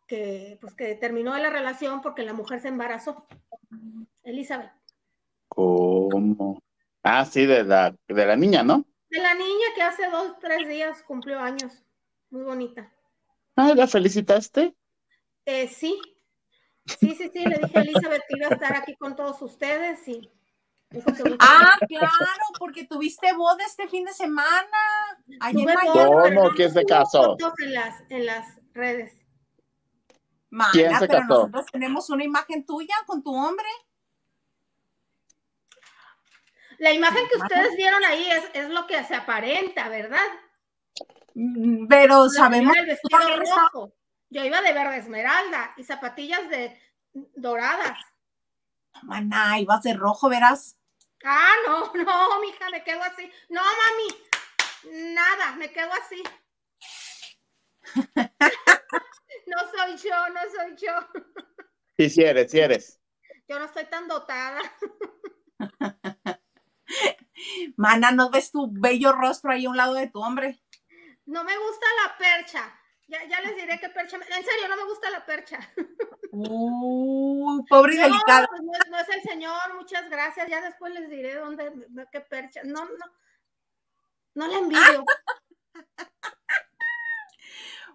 que pues que terminó la relación porque la mujer se embarazó. Elizabeth. ¿Cómo? Ah, sí, de la, de la niña, ¿no? De la niña que hace dos, tres días cumplió años. Muy bonita. Ah, ¿la felicitaste? Eh, sí, sí, sí, sí, le dije a Elizabeth que iba a estar aquí con todos ustedes y Ah, claro, porque tuviste boda este fin de semana. Boda, ¿Cómo? ¿Quién se casó? En las, en las redes. Mana, ¿Quién se pero casó? nosotros tenemos una imagen tuya con tu hombre. La imagen que ustedes vieron ahí es, es lo que se aparenta, ¿verdad? Mm, Pero La sabemos que tú rojo. Yo iba de verde esmeralda y zapatillas de doradas. Maná, ibas de rojo, verás. Ah, no, no, mija, me quedo así. No, mami, nada, me quedo así. No soy yo, no soy yo. Sí, sí eres, sí eres. Yo no estoy tan dotada. Mana, ¿no ves tu bello rostro ahí a un lado de tu hombre? No me gusta la percha. Ya, ya les diré qué percha. me- En serio, no me gusta la percha. Uy, pobre y No, delicada. pues no, es, no es el señor, muchas gracias. Ya después les diré dónde, qué percha. No, no. No la envidio.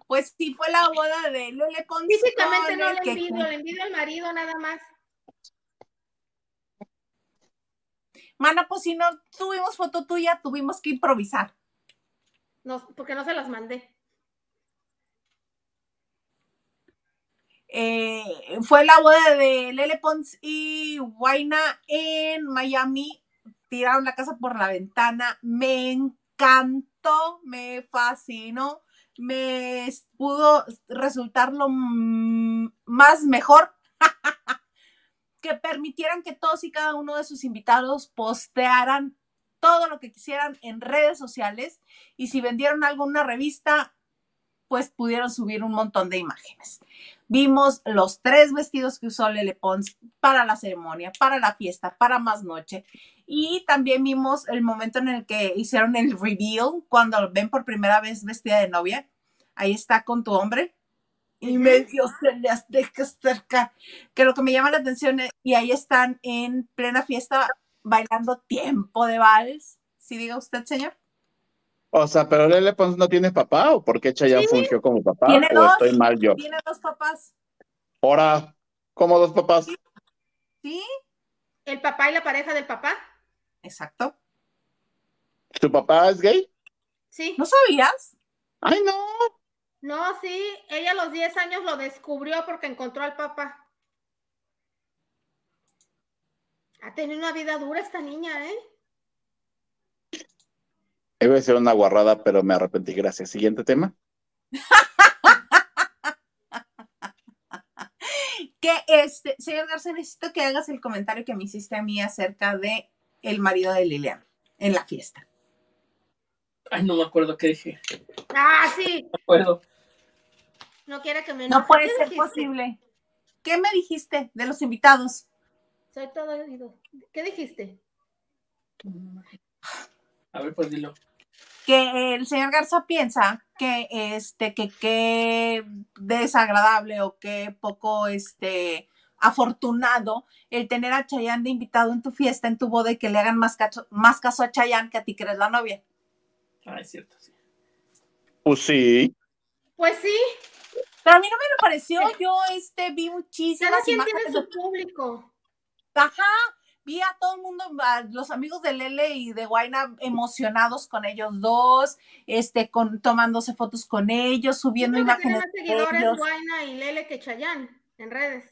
Pues sí, fue la boda de Lele con Físicamente no le que- envidio, le envidio al marido nada más. Mana, pues si no tuvimos foto tuya, tuvimos que improvisar. No, porque no se las mandé. Eh, fue la boda de Lele Pons y Guaina en Miami. Tiraron la casa por la ventana. Me encantó, me fascinó, me pudo resultar lo más mejor que permitieran que todos y cada uno de sus invitados postearan todo lo que quisieran en redes sociales y si vendieron algo en una revista, pues pudieron subir un montón de imágenes. Vimos los tres vestidos que usó Lele Pons para la ceremonia, para la fiesta, para más noche. Y también vimos el momento en el que hicieron el reveal, cuando ven por primera vez vestida de novia. Ahí está con tu hombre. Y medio se le cerca. Que lo que me llama la atención, es, y ahí están en plena fiesta bailando tiempo de vals. ¿Sí diga usted, señor? O sea, pero Lele Pons no tiene papá o por qué Chayanne fungió como papá ¿Tiene o dos? estoy mal yo. Tiene dos papás. Ahora, ¿cómo dos papás? ¿Sí? ¿El papá y la pareja del papá? Exacto. ¿Tu papá es gay? Sí. ¿No sabías? Ay, no. No, sí, ella a los 10 años lo descubrió porque encontró al papá. Ha tenido una vida dura esta niña, ¿eh? Iba a decir una guarrada, pero me arrepentí. Gracias. Siguiente tema. que este, señor García, necesito que hagas el comentario que me hiciste a mí acerca de el marido de Liliana en la fiesta. Ay, no me acuerdo qué dije. Ah, sí. No me acuerdo. No quiere que me No puede ¿Qué ser dijiste? posible. ¿Qué me dijiste de los invitados? Soy todo oído. ¿Qué dijiste? A ver, pues dilo. Que el señor Garza piensa que este que qué desagradable o qué poco este afortunado el tener a Chayanne de invitado en tu fiesta, en tu boda y que le hagan más caso, más caso a Chayanne que a ti que eres la novia. Ah, es cierto, sí. Pues sí. Pues sí, Pero a mí no me lo pareció, yo este vi cada muchísimas quien tiene su de público. Ajá, vi a todo el mundo, a los amigos de Lele y de Guaina emocionados con ellos dos, este, con, tomándose fotos con ellos, subiendo creo que tiene imágenes más seguidores. Guayna y Lele que Chayanne en redes.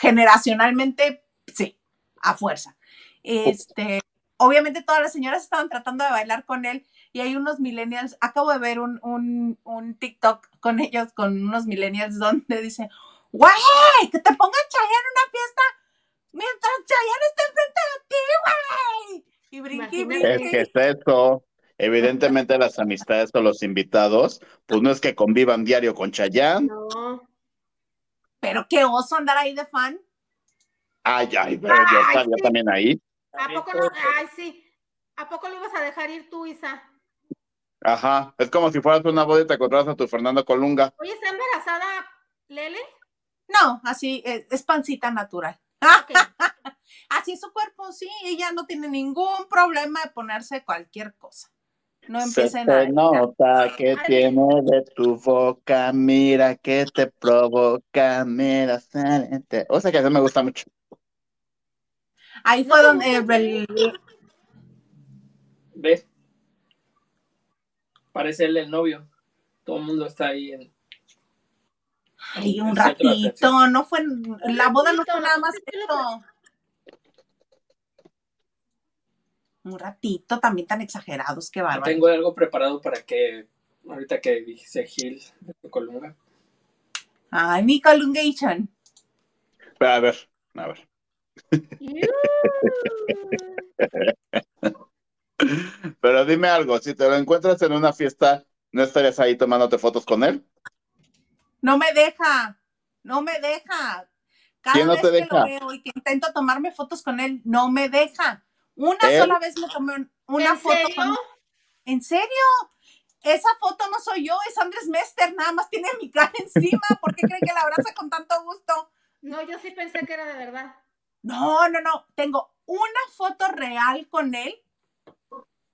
generacionalmente, sí, a fuerza. Este, obviamente todas las señoras estaban tratando de bailar con él y hay unos millennials, acabo de ver un, un, un TikTok con ellos, con unos millennials donde dice, güey, que te ponga Chayanne en una fiesta mientras Chayanne está enfrente de ti, güey. Y y Imagínate. Es que es eso. Evidentemente las amistades o los invitados, pues no es que convivan diario con Chayanne. No. Pero qué oso andar ahí de fan. Ay, ay, pero yo Ay, estaba yo sí. también ahí. ¿A poco no? Ay, sí. ¿A poco lo ibas a dejar ir tú, Isa? Ajá. Es como si fueras una boda y te encontraras a tu Fernando Colunga. Oye, ¿está embarazada Lele? No, así es, es pancita natural. Así es su cuerpo, sí, ella no tiene ningún problema de ponerse cualquier cosa. No Se empiecen a... te nota que tiene de tu boca, mira que te provoca, mira, sale. O sea que eso me gusta mucho. Ahí fue donde ¿Ves? Parece él el novio. Todo el mundo está ahí en. Ay, un ratito, no fue, la boda no fue nada más que esto. Un ratito, también tan exagerados, qué bárbaro. Tengo algo preparado para que. Ahorita que dije Gil de tu columna. Ay, mi colungation. A ver, a ver. Pero dime algo, si te lo encuentras en una fiesta, ¿no estarías ahí tomándote fotos con él? No me deja, no me deja. Cada ¿Quién no vez te que deja? lo veo y que intento tomarme fotos con él, no me deja. Una sola vez me tomé un- una ¿En foto serio? con ¿En serio? Esa foto no soy yo, es Andrés Mester, nada más tiene mi cara encima. ¿Por qué creen que la abraza con tanto gusto? No, yo sí pensé que era de verdad. No, no, no. Tengo una foto real con él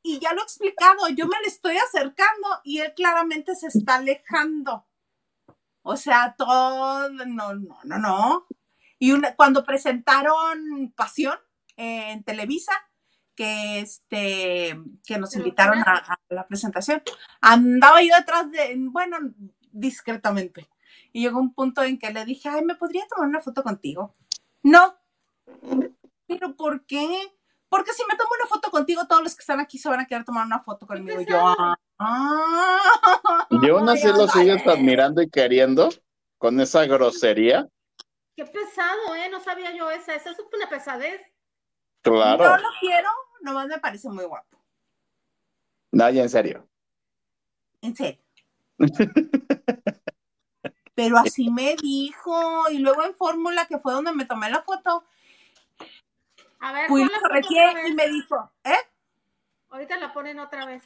y ya lo he explicado. Yo me le estoy acercando y él claramente se está alejando. O sea, todo, no, no, no, no. Y una, cuando presentaron Pasión eh, en Televisa, que este, que nos invitaron a, la presentación, andaba yo detrás de, bueno, discretamente. Y llegó un punto en que le dije, ay, ¿me podría tomar una foto contigo? No. ¿Pero por qué? Porque si me tomo una foto contigo, todos los que están aquí se van a querer tomar una foto conmigo. Y yo, ah, ¿Y aún así lo sigues admirando y queriendo con esa grosería? Qué pesado, ¿eh? No sabía yo esa. Esa es una pesadez. Claro. No lo quiero, nomás me parece muy guapo. No, ya en serio. En serio. Pero así me dijo. Y luego en Fórmula, que fue donde me tomé la foto, A ver, fui la foto y me dijo, ¿eh? Ahorita la ponen otra vez.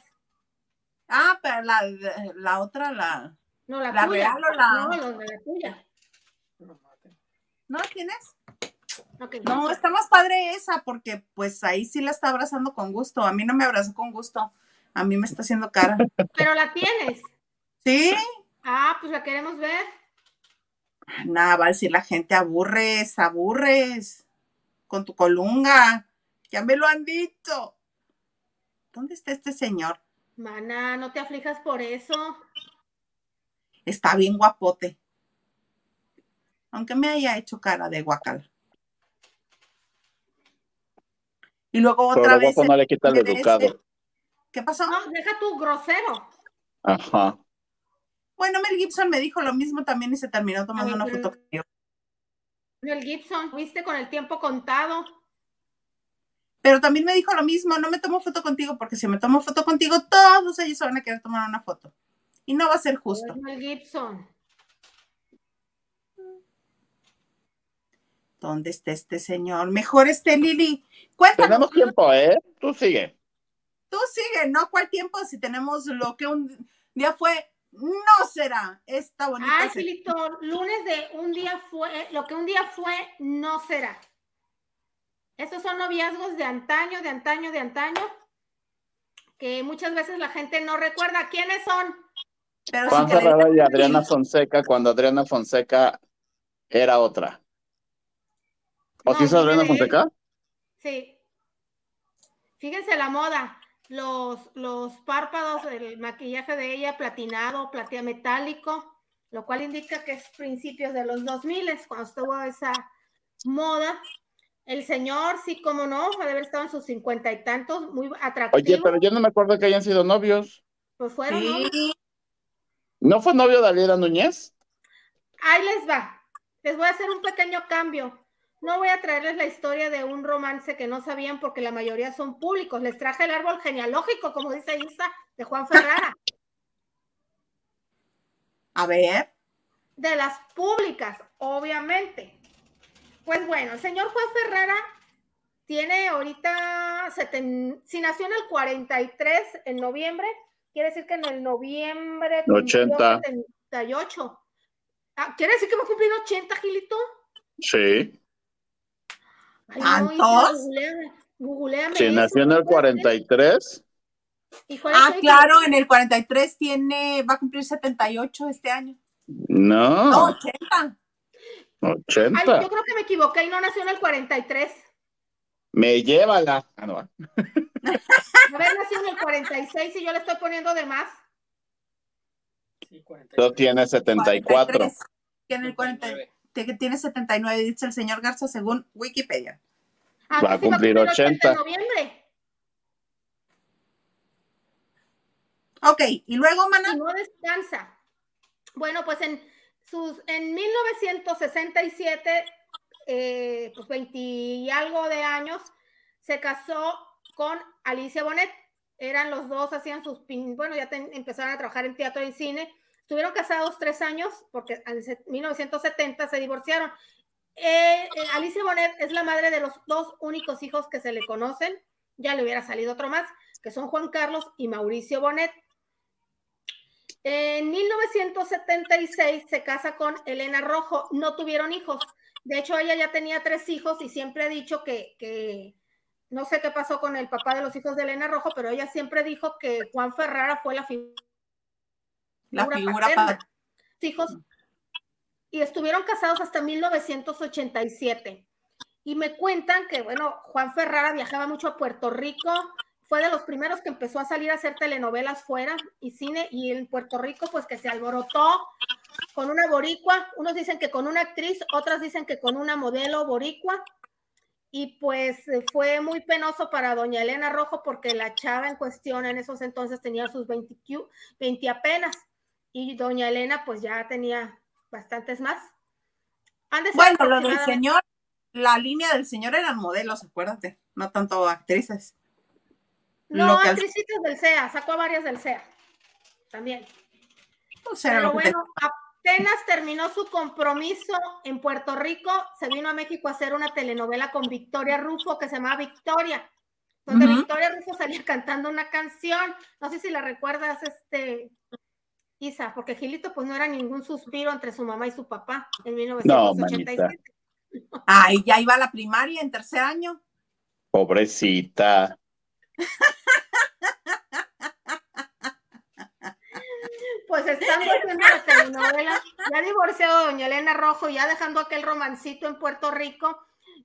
Ah, pero la, la otra, la. No, la, ¿La tuya. real o la- No, la, la tuya. ¿No la tienes? No, está más padre esa, porque pues ahí sí la está abrazando con gusto. A mí no me abrazó con gusto. A mí me está haciendo cara. Pero la tienes. Sí. Ah, pues la queremos ver. Nada, va a decir la gente, aburres, aburres con tu colunga. Ya me lo han dicho. ¿Dónde está este señor? Mana, no te aflijas por eso. Está bien guapote. Aunque me haya hecho cara de guacal. Y luego Pero otra lo vez. no le quita de educado. ¿Qué pasó? No, deja tu grosero. Ajá. Bueno, Mel Gibson me dijo lo mismo también y se terminó tomando Ay, una pero- foto conmigo. El Gibson, viste con el tiempo contado. Pero también me dijo lo mismo, no me tomo foto contigo porque si me tomo foto contigo, todos ellos se van a querer tomar una foto. Y no va a ser justo. Mel Gibson. ¿Dónde está este señor? Mejor este Lili. Cuéntanos. Tenemos tiempo, ¿eh? Tú sigue. Tú sigue, ¿no? ¿Cuál tiempo? Si tenemos lo que un día fue, no será esta bonita. Ay, se- Filito, lunes de un día fue, lo que un día fue, no será. Estos son noviazgos de antaño, de antaño, de antaño, que muchas veces la gente no recuerda quiénes son. Pero Juan Ferrara y Adriana Fonseca cuando Adriana Fonseca era otra. ¿O No, sí es Adriana. Fonseca? Sí. Fíjense la moda, los, los párpados, el maquillaje de ella platinado, platea metálico, lo cual indica que es principios de los 2000, cuando estuvo esa moda. El señor, sí, como no, ha de haber estado en sus cincuenta y tantos, muy atractivo. Oye, pero yo no me acuerdo que hayan sido novios. Pues fueron. Sí, ¿No fue novio de Aliera Núñez? Ahí les va. Les voy a hacer un pequeño cambio. No voy a traerles la historia de un romance que no sabían porque la mayoría son públicos. Les traje el árbol genealógico, como dice Isa, de Juan Ferrara, a ver. de las públicas, obviamente. Pues bueno, el señor Juan Ferrara tiene ahorita, seten- si nació en el 43, en noviembre, quiere decir que en el noviembre cumplió 80. 78. Ah, ¿Quiere decir que va a cumplir 80, Gilito? Sí. Ay, no, ¿Tantos? Isa, googleame, googleame Si nació en no el puede ser. 43. ¿Y cuál Ah, claro, en el 43 tiene, va a cumplir 78 este año. No, No, 80. Ay, 80. yo creo que me equivoqué y no nació en el 43. Me llévala. Ah, no. A ver, nació en el 46 y yo le estoy poniendo de más. Sí, 43. Tú tienes 74. 43. Tiene el 40, 79. que tiene 79, dice el señor Garza según Wikipedia. Ah, Va a cumplir 80. en noviembre. Ok, y luego, mana, Y no descansa. Bueno, pues en sus en 1967, eh, pues 20 y algo de años, se casó con Alicia Bonet. Eran los dos, hacían sus, bueno, ya empezaron a trabajar en teatro y cine. Estuvieron casados tres años porque en se- 1970 se divorciaron. Eh, eh, Alicia Bonet es la madre de los dos únicos hijos que se le conocen. Ya le hubiera salido otro más, que son Juan Carlos y Mauricio Bonet. En 1976 se casa con Elena Rojo. No tuvieron hijos. De hecho, ella ya tenía tres hijos y siempre ha dicho que, que no sé qué pasó con el papá de los hijos de Elena Rojo, pero ella siempre dijo que Juan Ferrara fue la figura la figura paterna. pa- Hijos. Y estuvieron casados hasta 1987. Y me cuentan que, bueno, Juan Ferrara viajaba mucho a Puerto Rico, fue de los primeros que empezó a salir a hacer telenovelas fuera y cine, y en Puerto Rico, pues que se alborotó con una boricua, unos dicen que con una actriz, otras dicen que con una modelo boricua. Y pues fue muy penoso para doña Elena Rojo porque la chava en cuestión en esos entonces tenía sus 20, 20 apenas y doña Elena pues ya tenía bastantes más. bueno, lo del señor, la línea del señor eran modelos, acuérdate, no tanto actrices. No, actrices del CEA, sacó a varias del CEA también. Pues Pero bueno, apenas terminó su compromiso en Puerto Rico, se vino a México a hacer una telenovela con Victoria Rufo que se llama Victoria, donde Victoria Rufo salía cantando una canción, no sé si la recuerdas, este, Isa, porque Gilito pues no era ningún suspiro entre su mamá y su papá en 1987. No, Ay, ya iba a la primaria en tercer año. Pobrecita. Pues estando haciendo la telenovela, ya divorciado doña Elena Rojo, ya dejando aquel romancito en Puerto Rico,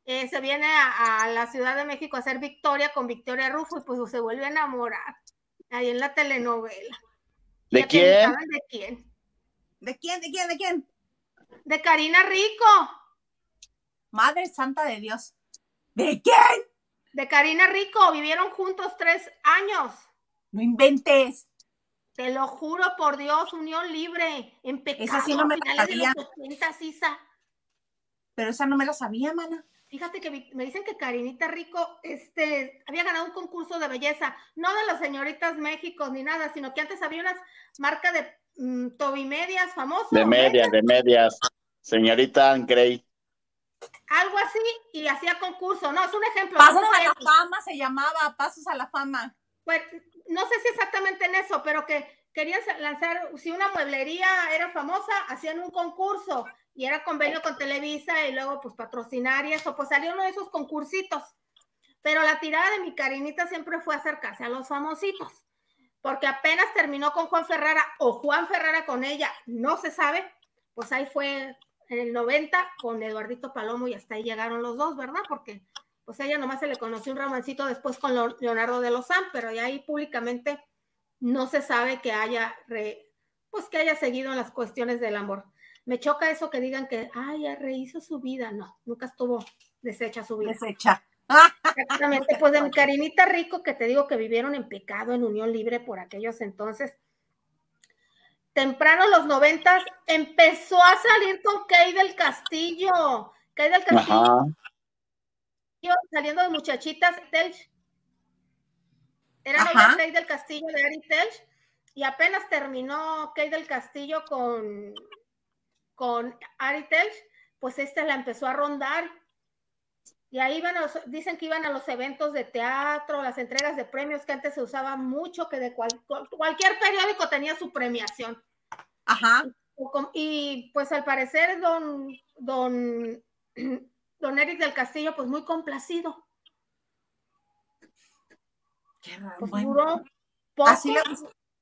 eh, se viene a, la Ciudad de México a hacer Victoria con Victoria Rufo y pues se vuelve a enamorar ahí en la telenovela. ¿De quién? ¿De quién? ¿De quién? ¿De quién? ¿De quién? De Karina Rico. Madre Santa de Dios. ¿De quién? De Karina Rico. Vivieron juntos tres años. No inventes. Te lo juro por Dios, unión libre, en pecado, esa sí no me la sabía. Pero esa no me la sabía, mana. Fíjate que me dicen que Karinita Rico este, había ganado un concurso de belleza, no de las señoritas México ni nada, sino que antes había una marca de mm, tobimedias famosas. De medias, de medias. Señorita Grey. Algo así, y hacía concurso. No, es un ejemplo. Pasos a la fama se llamaba, Pasos a la fama. Pues no sé si exactamente en eso, pero que querían lanzar, si una mueblería era famosa, hacían un concurso y era convenio con Televisa y luego pues patrocinar y eso, pues salió uno de esos concursitos. Pero la tirada de mi carinita siempre fue acercarse a los famositos, porque apenas terminó con Juan Ferrara o Juan Ferrara con ella, no se sabe, pues ahí fue en el 90 con Eduardito Palomo y hasta ahí llegaron los dos, ¿verdad? Porque pues ella nomás se le conoció un romancito después con Leonardo de Lozán, pero ya ahí públicamente no se sabe que haya, pues que haya seguido en las cuestiones del amor. Me choca eso que digan que, ay, ya rehizo su vida. No, nunca estuvo deshecha su vida. Deshecha. Exactamente, pues de mi carinita rico que te digo que vivieron en pecado, en unión libre por aquellos entonces. Temprano los noventas empezó a salir con Kay del Castillo. Kay del Castillo. Saliendo de muchachitas, Telch. Era novia Kay del Castillo de Ari Telch. Y apenas terminó Kay del Castillo con con Aritel, pues esta la empezó a rondar. Y ahí iban dicen que iban a los eventos de teatro, las entregas de premios que antes se usaba mucho, que de cualquier periódico tenía su premiación. Ajá. Y, pues al parecer don, don, don Eric del Castillo, pues muy complacido. Qué raro. Pues Así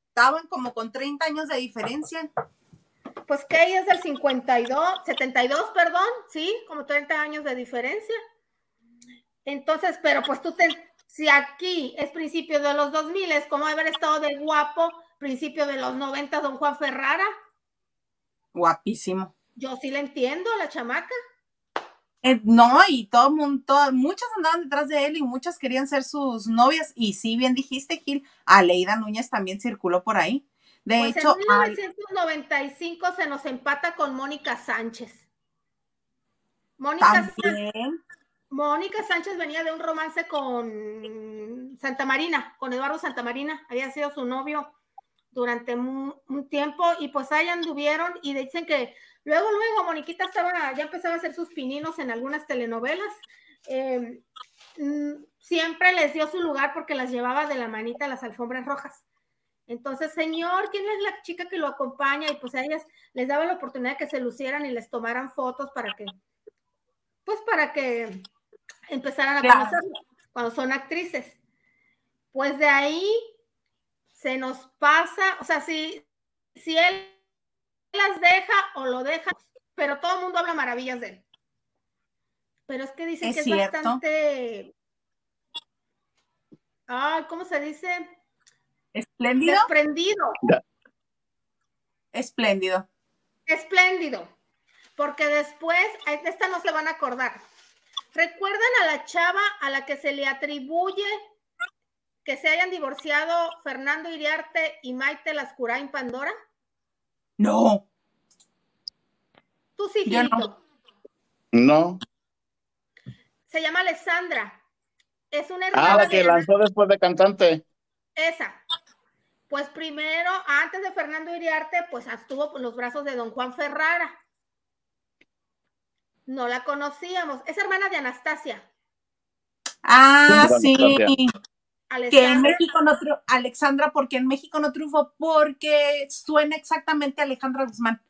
estaban como con 30 años de diferencia pues Kay es del 52, 72, perdón, sí, como 30 años de diferencia. Entonces, pero pues tú te, si aquí es principio de los 2000, es como haber estado de guapo, principio de los 90, don Juan Ferrara. Guapísimo. Yo sí le entiendo a la chamaca. Eh, no, y todo mundo, muchas andaban detrás de él y muchas querían ser sus novias. Y sí, bien dijiste, Gil, Aleida Núñez también circuló por ahí. De pues hecho, en 1995 se nos empata con Mónica Sánchez. Mónica Sánchez, Mónica Sánchez venía de un romance con Santa Marina, con Eduardo Santa Marina, había sido su novio durante un, tiempo y pues ahí anduvieron y dicen que luego, luego Moniquita estaba, ya empezaba a hacer sus pininos en algunas telenovelas. Em, mm, siempre les dio su lugar porque las llevaba de la manita a las alfombras rojas. Entonces, señor, ¿quién es la chica que lo acompaña? Y pues a ellas les daba la oportunidad de que se lucieran y les tomaran fotos para que, pues para que empezaran a conocer cuando son actrices. Pues de ahí se nos pasa, o sea, si, si él las deja o lo deja, pero todo el mundo habla maravillas de él. Pero es que dicen que es bastante. Ay, ¿cómo se dice? Espléndido. Desprendido. Espléndido. Espléndido. Porque después, esta no se van a acordar. ¿Recuerdan a la chava a la que se le atribuye que se hayan divorciado Fernando Iriarte y Maite Lascurain Pandora? No. Tú sí, no. no. Se llama Alessandra. Es una hermana. Ah, la que lanzó después de cantante. Esa. Pues primero, antes de Fernando Iriarte, pues estuvo con los brazos de don Juan Ferrara. No la conocíamos. Es hermana de Anastasia. Ah, sí. Que en México no Alexandra, porque en México no triunfó porque suena exactamente a Alejandra Guzmán.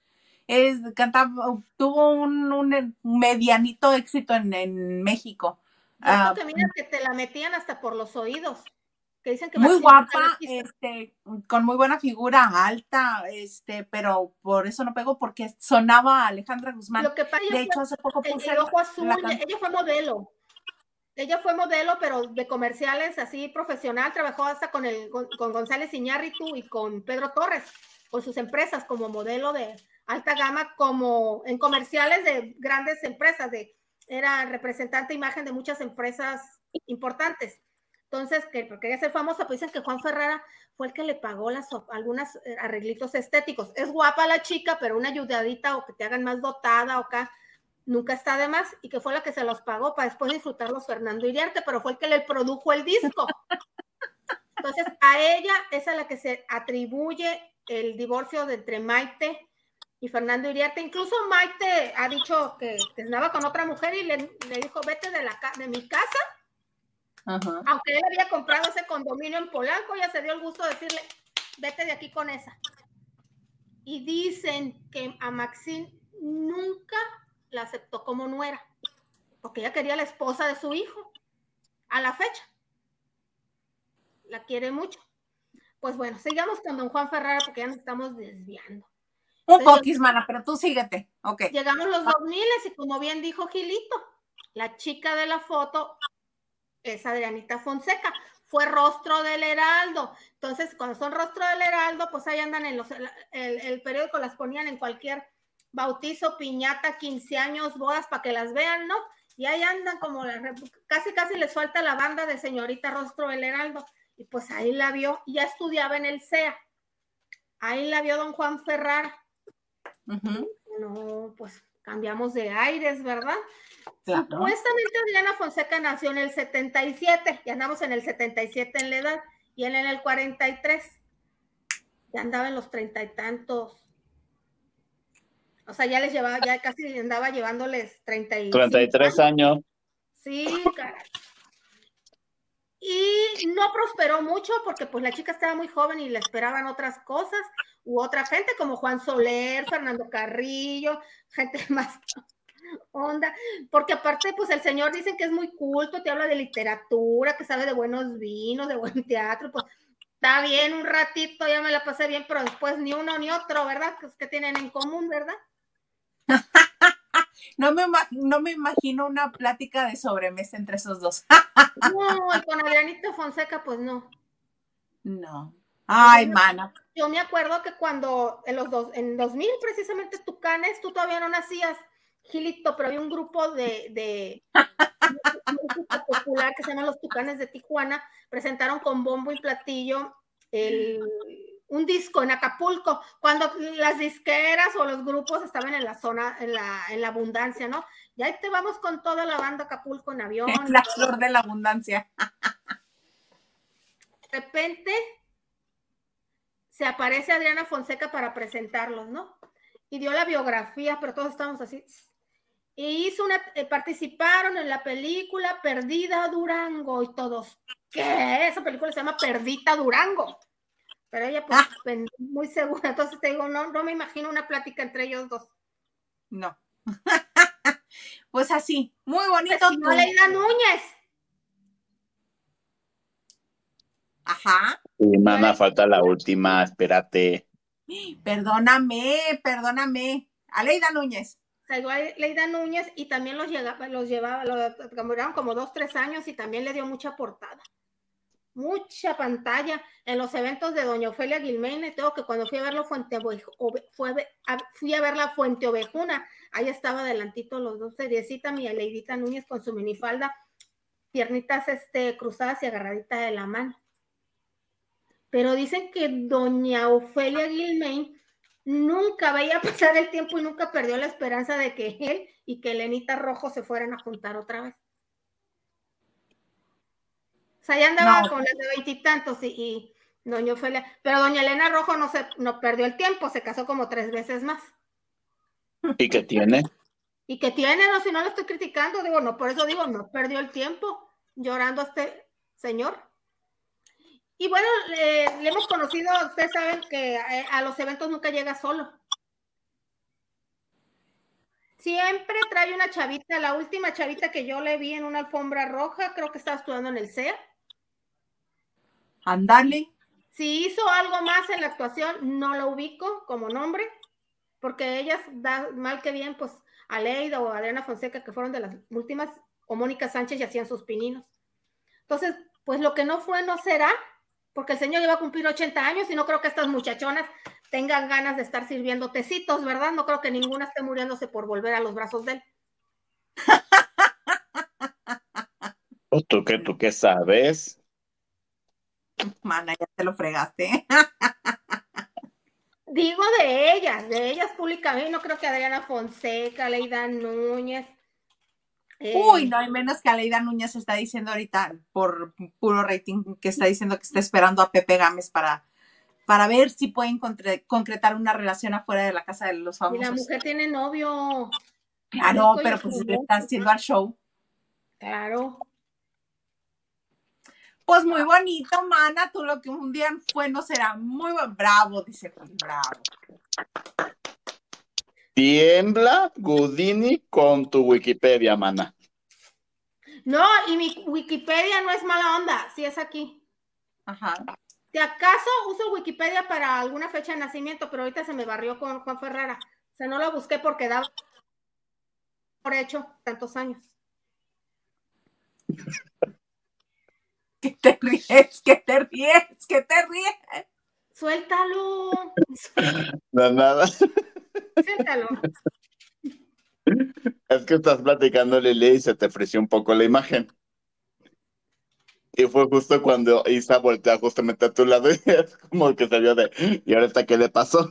Es, cantaba, tuvo un, medianito éxito en, México. Ah, que mira que te la metían hasta por los oídos. Que dicen que muy guapa, este, con muy buena figura, alta, este, pero por eso no pegó, porque sonaba a Alejandra Guzmán. Lo que pasa de hecho, hace poco puse el, ojo azul, ella fue modelo. Ella fue modelo, pero de comerciales así profesional, trabajó hasta con el con, González Iñárritu y con Pedro Torres, con sus empresas como modelo de alta gama, como en comerciales de grandes empresas, de era representante imagen de muchas empresas importantes. Entonces, que quería ser famosa, pues dicen que Juan Ferrara fue el que le pagó las algunas eh, arreglitos estéticos. Es guapa la chica, pero una ayudadita o que te hagan más dotada o acá nunca está de más y que fue la que se los pagó para después disfrutarlos Fernando Iriarte, pero fue el que le produjo el disco. Entonces, a ella es a la que se atribuye el divorcio de entre Maite y Fernando Iriarte. Incluso Maite ha dicho que, andaba con otra mujer y le, dijo, vete de, la, de mi casa. Aunque él había comprado ese condominio en Polanco, ya se dio el gusto de decirle, vete de aquí con esa. Y dicen que a Maxine nunca la aceptó como nuera, porque ella quería la esposa de su hijo, a la fecha. La quiere mucho. Pues bueno, sigamos con don Juan Ferrara porque ya nos estamos desviando. Un poquis, mana, pero tú síguete. Ok. Llegamos los 2000 y como bien dijo Gilito, la chica de la foto es Adrianita Fonseca. Fue rostro del Heraldo. Entonces, cuando son rostro del Heraldo, pues ahí andan en los, el, el periódico las ponían en cualquier bautizo, piñata, 15 años, bodas, para que las vean, ¿no? Y ahí andan como casi casi les falta la banda de señorita Rostro del Heraldo. Y pues ahí la vio, ya estudiaba en el CEA. Ahí la vio don Juan Ferrara. No, pues cambiamos de aires, ¿verdad? Supuestamente Adriana Fonseca nació en el 77, ya andamos en el 77 en la edad, y él en el 43. Ya andaba en los treinta y tantos. O sea, ya les llevaba, ya casi andaba llevándoles 33 años. Sí, caray. Y no prosperó mucho porque pues la chica estaba muy joven y le esperaban otras cosas, u otra gente como Juan Soler, Fernando Carrillo, gente más onda, porque aparte pues el señor dicen que es muy culto, te habla de literatura, que sabe de buenos vinos, de buen teatro, pues está bien un ratito, ya me la pasé bien, pero después ni uno ni otro, ¿verdad? Que, que tienen en común, ¿verdad? no, me, no me imagino una plática de sobremesa entre esos dos. no, con Adrianito Fonseca, pues no. No. Ay, mana. Yo me acuerdo que cuando en los dos, en 2000 precisamente Tucanes, tú todavía no nacías, Gilito, pero había un grupo de, de popular que se llama Los Tucanes de Tijuana, presentaron con bombo y platillo el un disco en Acapulco, cuando las disqueras o los grupos estaban en la zona, en la, en la abundancia, ¿no? Y ahí te vamos con toda la banda Acapulco en avión. La flor de la abundancia. De repente se aparece Adriana Fonseca para presentarlos, ¿no? Y dio la biografía, pero todos estamos así. Y hizo una, eh, participaron en la película Perdida Durango y todos, ¿qué? Esa película se llama Perdita Durango. Pero ella, pues, ah. muy segura. Entonces te digo, no, no me imagino una plática entre ellos dos. No. pues así, muy bonito. No Leida Núñez. Ajá. Y mamá, falta la última, espérate. Perdóname, perdóname. A Leida Núñez. Salió a Leida Núñez y también los, llegaba, los llevaba, los como dos, tres años y también le dio mucha portada mucha pantalla en los eventos de Doña Ofelia Guilmene. Tengo que cuando fui a verlo Fuente fui a ver la Fuente Ovejuna, ahí estaba adelantito los dos seriecita, mi Leidita Núñez con su minifalda, piernitas este, cruzadas y agarraditas de la mano. Pero dicen que Doña Ofelia Guilmain nunca veía pasar el tiempo y nunca perdió la esperanza de que él y que Lenita Rojo se fueran a juntar otra vez sea, ya andaba con las de veintitantos y, y, doña Ofelia, pero doña Elena Rojo no se no perdió el tiempo, se casó como tres veces más. ¿Y qué tiene? Y que tiene, no, si no lo estoy criticando, digo, no, por eso digo, no perdió el tiempo llorando a este señor. Y bueno, le, hemos conocido, ustedes saben que a, a, los eventos nunca llega solo. Siempre trae una chavita, la última chavita que yo le vi en una alfombra roja, creo que estaba estudiando en el CEA Andale. Si hizo algo más en la actuación, no lo ubico como nombre, porque ellas, da, mal que bien, pues Aleida o Adriana Fonseca, que fueron de las últimas, o Mónica Sánchez, y hacían sus pininos. Entonces, pues lo que no fue, no será, porque el señor iba a cumplir 80 años y no creo que estas muchachonas tengan ganas de estar sirviendo tecitos, ¿verdad? No creo que ninguna esté muriéndose por volver a los brazos de él. ¿Tú qué, tú qué sabes? Mana, ya te lo fregaste. Digo de ellas, de ellas públicamente, no creo que Adriana Fonseca, Leida Núñez. Eh, Uy, no hay menos que Aleida Núñez está diciendo ahorita por puro rating que está diciendo que está esperando a Pepe Gámez para, para ver si pueden concretar una relación afuera de la casa de los famosos. Y la mujer tiene novio. Claro, pero pues le está haciendo al show. Claro. Pues muy bonito, mana, tú lo que un día fue no será muy bravo, dice Juan, bravo. Tiembla Gudini con tu Wikipedia, mana. No, y mi Wikipedia no es mala onda, sí es aquí. Ajá. Si acaso uso Wikipedia para alguna fecha de nacimiento, pero ahorita se me barrió con Juan Ferrara. O sea, no lo busqué porque daba por hecho tantos años. ¿Qué te ríes? ¿Qué te ríes? ¿Qué te ríes? Suéltalo. No, nada. Suéltalo. Es que estás platicando, Lili, y se te ofreció un poco la imagen. Y fue justo cuando Isa voltea justamente a tu lado y es como que se vio de, ¿y ahorita qué le pasó?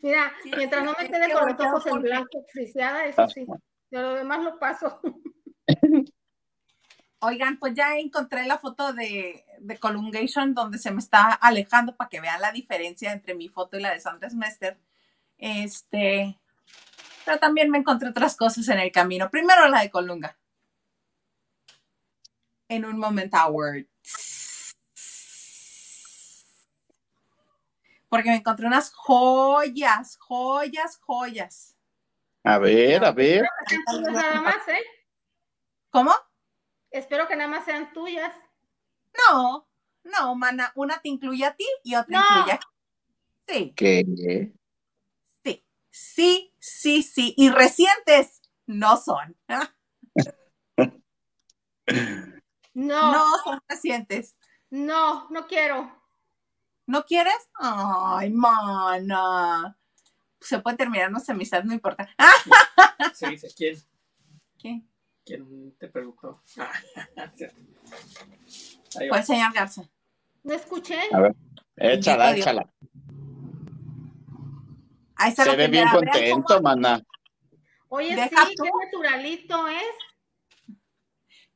Mira, mientras no me quede con los ojos en blanco, friseada, eso sí. Yo lo demás lo paso. Oigan, pues ya encontré la foto de, de Colungation donde se me está alejando para que vean la diferencia entre mi foto y la de Sandra Smester. Este, pero también me encontré otras cosas en el camino. Primero la de Colunga. En un momento Word. Porque me encontré unas joyas, joyas, joyas. A ver, a ver. Nada más, ¿eh? ¿Cómo? Espero que nada más sean tuyas. No, no, mana, una te incluye a ti y otra incluye a Sí. ¿Qué? Sí, sí, sí, sí. Y recientes no son. no. No son recientes. No, no quiero. ¿No quieres? Ay, mana. Se puede terminar nuestra amistad, no importa. Sí, dice, ¿quién? ¿Quién? ¿Quién te preguntó? Fue el señor Garza. No escuché. A ver, échala, échala. Ahí está Se ve bien contento, mana. Oye, sí, qué naturalito es.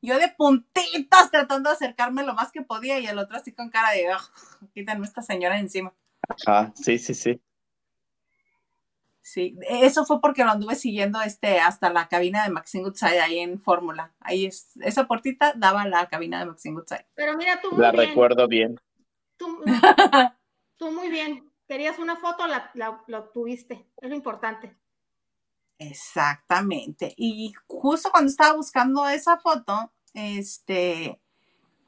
Yo de puntitas tratando de acercarme lo más que podía y el otro así con cara de, oh, quítenme esta señora encima. Ajá, sí, sí, sí. Sí, eso fue porque lo anduve siguiendo este hasta la cabina de Maxine Goodside ahí en Fórmula. Ahí es, esa portita daba la cabina de Maxine Goodside. Pero mira, tú muy La bien. recuerdo bien. Tú, tú, muy bien. Querías una foto, la, la, la obtuviste. Es lo importante. Exactamente. Y justo cuando estaba buscando esa foto, este,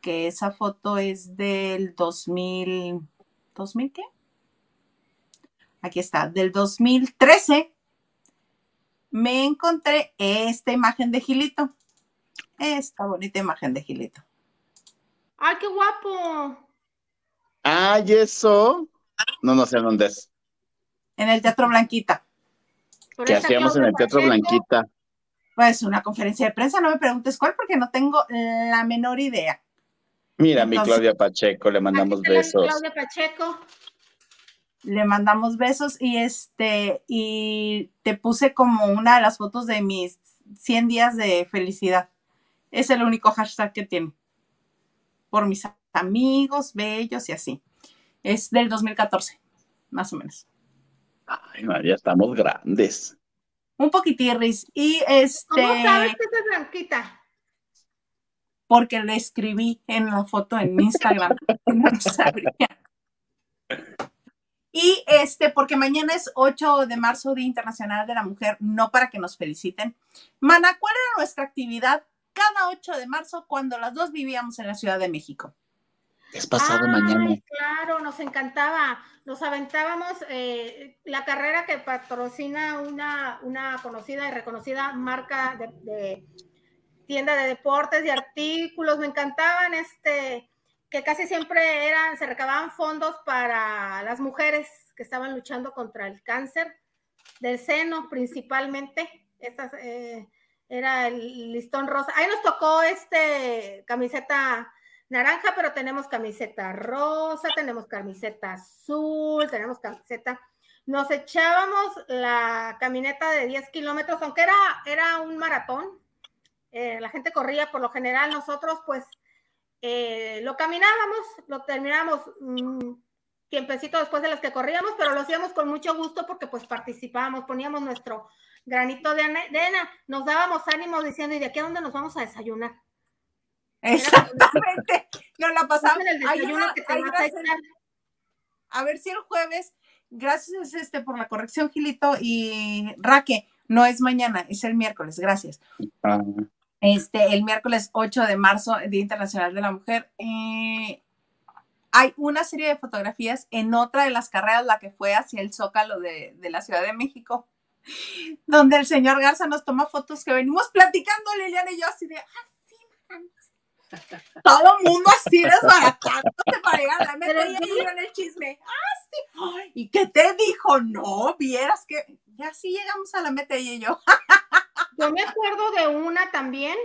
que esa foto es del 2000, ¿2000 qué? Aquí está, del 2013, me encontré esta imagen de Gilito. esta bonita imagen de Gilito. ¡Ay, qué guapo! Ay, eso. No, no sé dónde es. En el Teatro Blanquita. ¿Qué hacíamos en el Teatro. Blanquita? Pues una conferencia de prensa, no me preguntes cuál, porque no tengo la menor idea. Mira, mi Claudia Pacheco, le Aquí mandamos besos. Claudia Pacheco. Le mandamos besos y este, y te puse como una de las fotos de mis 100 días de felicidad. Es el único hashtag que tiene. Por mis amigos, bellos y así. Es del 2014, más o menos. Ay, María, estamos grandes. Un poquitirris. Y este, ¿Cómo sabes que es blanquita? porque le escribí en la foto en mi Instagram. no lo sabría. Y este, porque mañana es 8 de marzo, Día Internacional de la Mujer, no para que nos feliciten. Mana, ¿cuál era nuestra actividad cada 8 de marzo cuando las dos vivíamos en la Ciudad de México? Es pasado Ay, mañana. Claro, nos encantaba. Nos aventábamos eh, la carrera que patrocina una, una conocida y reconocida marca de, de tienda de deportes y artículos. Me encantaban este que casi siempre eran, se recababan fondos para las mujeres que estaban luchando contra el cáncer del seno principalmente. Estas, eh, era el listón rosa. Ahí nos tocó este camiseta naranja, pero tenemos camiseta rosa, tenemos camiseta azul, tenemos camiseta. Nos echábamos la camineta de 10 kilómetros, aunque era, era un maratón. eh, la gente corría por lo general, nosotros pues eh, lo caminábamos, lo terminábamos un tiempecito después de las que corríamos, pero lo hacíamos con mucho gusto porque pues participábamos, poníamos nuestro granito de arena, nos dábamos ánimos diciendo, ¿y de aquí a dónde nos vamos a desayunar? Exactamente. No la pasamos. En el desayuno que te vas a echar. A ver si el jueves, gracias este por la corrección, Gilito y Raque, no es mañana, es el miércoles, gracias. Ah, Este, el miércoles 8 de marzo, Día Internacional de la Mujer. eh, hay una serie de fotografías en otra de las carreras, la que fue hacia el Zócalo de, de la Ciudad de México, donde el señor Garza nos toma fotos que venimos platicando, Liliana y yo, así de, ah, sí, man". todo el mundo así desbaratándote para llegar a la meta Pero y sí. yo en el chisme. Ah, sí. ¿Y qué te dijo? No, vieras que ya sí llegamos a la meta y yo. Yo me acuerdo de una también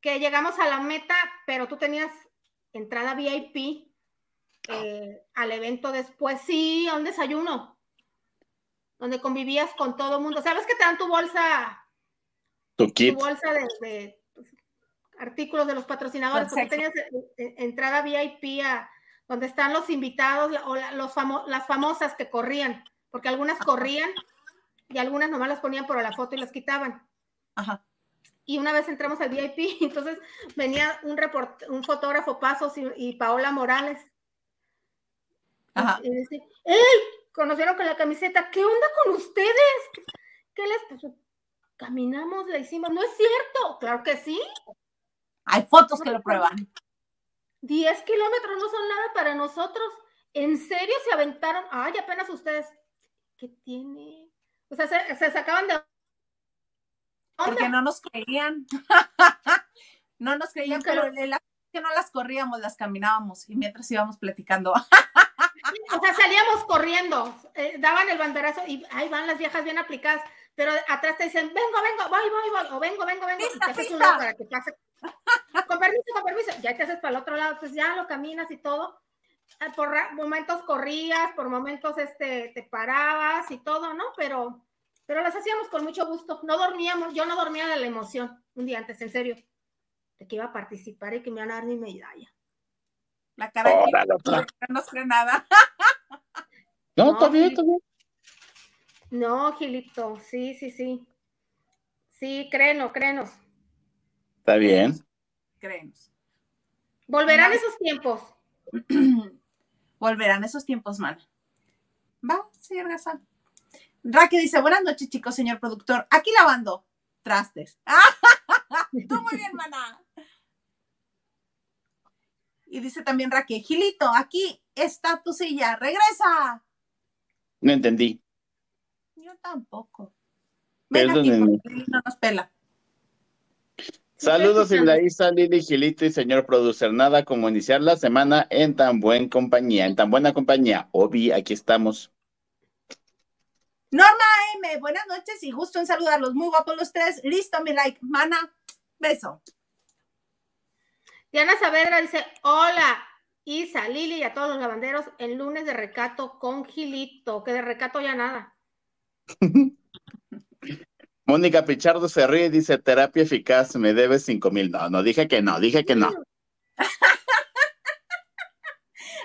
que llegamos a la meta, pero tú tenías entrada VIP eh, al evento después, sí, a un desayuno, donde convivías con todo el mundo. ¿Sabes que te dan tu bolsa, tu tu kit. bolsa de, de artículos de los patrocinadores? Porque tú tenías eh, eh, entrada VIP a donde están los invitados o la- los famo- las famosas que corrían, porque algunas corrían y algunas nomás las ponían por la foto y las quitaban Ajá. y una vez entramos al VIP, entonces venía un, report, un fotógrafo Pasos y, y Paola Morales. Ajá. Y dice, ¡Ey! Conocieron con la camiseta, ¿qué onda con ustedes? ¿Qué les pasó? Caminamos, la hicimos, no es cierto, claro que sí, Hay fotos que lo prueban. 10 kilómetros no son nada para nosotros. ¿En serio se aventaron? Ay, apenas ustedes. ¿Qué tiene? O sea, se, se sacaban de porque no nos creían. no nos creían, pero la- que no las corríamos, las caminábamos y mientras íbamos platicando. O sea, salíamos corriendo, eh, daban el banderazo y ahí van las viejas bien aplicadas, pero atrás te dicen, vengo, vengo, voy, voy, voy, o vengo, vengo, vengo, y te haces un lado para que pase. Con permiso, con permiso, ya te haces para el otro lado, pues ya lo caminas y todo. Ah, Por momentos corrías, por momentos este, te parabas y todo, ¿no? Pero, pero las hacíamos con mucho gusto. No dormíamos, yo no dormía de la emoción un día antes, en serio, de que iba a participar y que me iban a dar mi medalla. La cara de Órale, otra. no nos cree nada. No, No, está bien, sí. está bien. No, Gilito, sí, sí, sí. Sí, créenos, créenos. Está bien. Creemos. Volverán No. esos tiempos. Volverán esos tiempos, mana. Va, señor Garza. Raque dice, buenas noches, chicos, señor productor. Aquí lavando trastes. Tú muy bien, mana. Y dice también Raque, Gilito, aquí está tu silla, regresa. No entendí. Yo tampoco. Ven aquí porque no nos pela. Saludos, Isa, Lili, Gilito y señor producer. Nada como iniciar la semana en tan buena compañía, en tan buena compañía. Obi, aquí estamos. Norma M, buenas noches y gusto en saludarlos. Muy guapos los tres. Listo, mi like. Mana, beso. Diana Saavedra dice: Hola, Isa, Lili y a todos los lavanderos. El lunes de recato con Gilito, que de recato ya nada. Mónica Pichardo se ríe y dice, terapia eficaz, me debes cinco mil. No, no, dije que no, dije que no.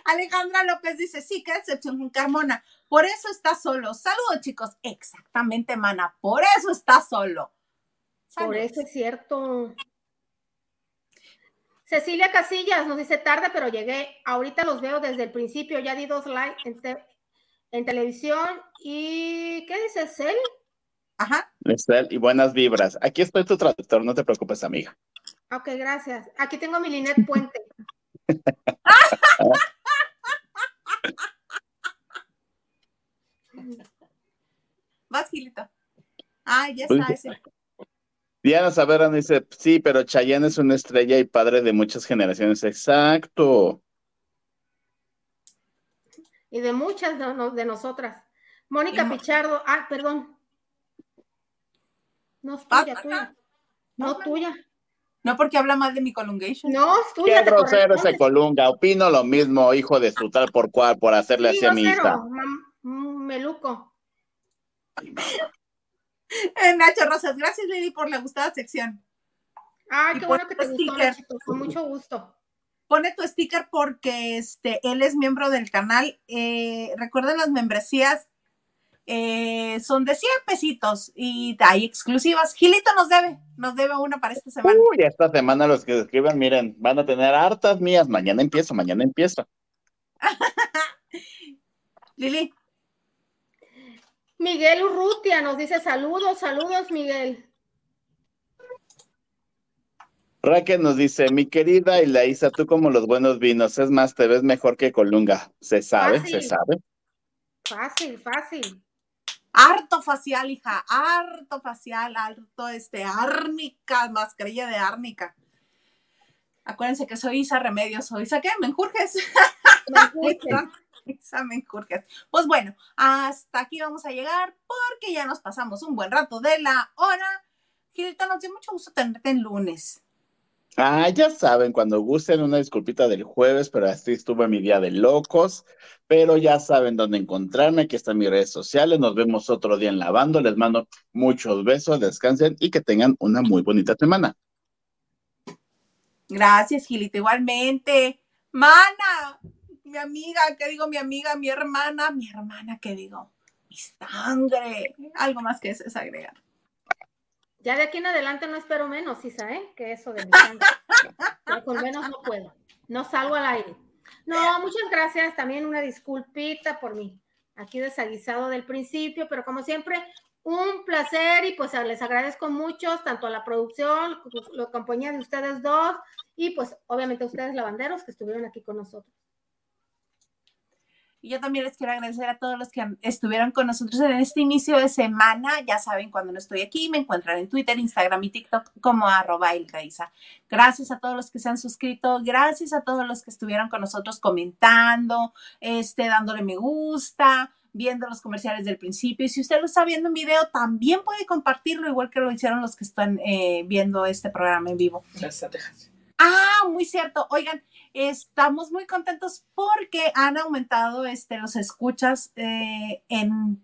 Alejandra López dice, sí, qué excepción con Carmona. Por eso está solo. Saludos, chicos. Exactamente, mana. Por eso está solo. Por eso es cierto. Cecilia Casillas nos dice tarde, pero llegué. Ahorita los veo desde el principio. Ya di dos likes en, en televisión. ¿Y qué dice Cel? Ajá. y buenas vibras. Aquí estoy tu traductor, no te preocupes, amiga. Ok, gracias. Aquí tengo mi Linet Puente. Vas, Gilito. Ah, ya está ese. Diana Savera dice, sí, pero Chayanne es una estrella y padre de muchas generaciones. Exacto. Y de muchas de, nosotras. Mónica Pichardo, ah, perdón. No es tuya, tuya. No, tuya. No porque habla mal de mi colungation. No, es tuya. Qué grosero ese colunga. Opino lo mismo, hijo de su tal por cual, por hacerle así a mi hija. Mm, meluco. Eh, Nacho Rosas, gracias Lili por la gustada sección. Ay, qué bueno que te gustó, Nacho, con mucho gusto. Pone tu sticker porque este, él es miembro del canal. Eh, recuerden las membresías eh, son de 100 pesitos y hay exclusivas. Gilito nos debe, nos debe una para esta semana. Uy, esta semana los que escriban, miren, van a tener hartas mías. Mañana empiezo, mañana empiezo. Lili. Miguel Urrutia nos dice saludos, saludos, Miguel. Raquel nos dice, mi querida Ilaisa, tú como los buenos vinos, es más, te ves mejor que Colunga. Se sabe, se sabe. Fácil, fácil harto facial, hija, harto facial, harto este, árnica, mascarilla de árnica. Acuérdense que soy Isa Remedios, soy Isa, ¿qué? ¿Menjurjes? Isa Menjurjes. Pues bueno, hasta aquí vamos a llegar porque ya nos pasamos un buen rato de la hora. Gilita, nos dio mucho gusto tenerte el lunes. Ah, ya saben, cuando gusten una disculpita del jueves, pero así estuve mi día de locos, pero ya saben dónde encontrarme, aquí están mis redes sociales, nos vemos otro día en Lavando, les mando muchos besos, descansen y que tengan una muy bonita semana. Gracias, Gilita, igualmente. Mana, mi amiga, ¿qué digo? Mi amiga, mi hermana, mi hermana, ¿qué digo? Mi sangre. Algo más que eso es agregar. Ya de aquí en adelante no espero menos, Isa, ¿eh? Que eso de mi sangre. con menos no puedo. No salgo al aire. No, muchas gracias. También una disculpita por mí. Aquí desaguisado del principio, pero como siempre, un placer y pues les agradezco mucho, tanto a la producción, la compañía de ustedes dos y pues obviamente a ustedes lavanderos que estuvieron aquí con nosotros. Y yo también les quiero agradecer a todos los que estuvieron con nosotros en este inicio de semana. Ya saben, cuando no estoy aquí, me encuentran en Twitter, Instagram y TikTok como arroba Gracias a todos los que se han suscrito, gracias a todos los que estuvieron con nosotros comentando, este, dándole me gusta, viendo los comerciales del principio. Y si usted lo está viendo en video, también puede compartirlo, igual que lo hicieron los que están eh, viendo este programa en vivo. Gracias, Ah, muy cierto. Oigan, estamos muy contentos porque han aumentado este, los escuchas eh, en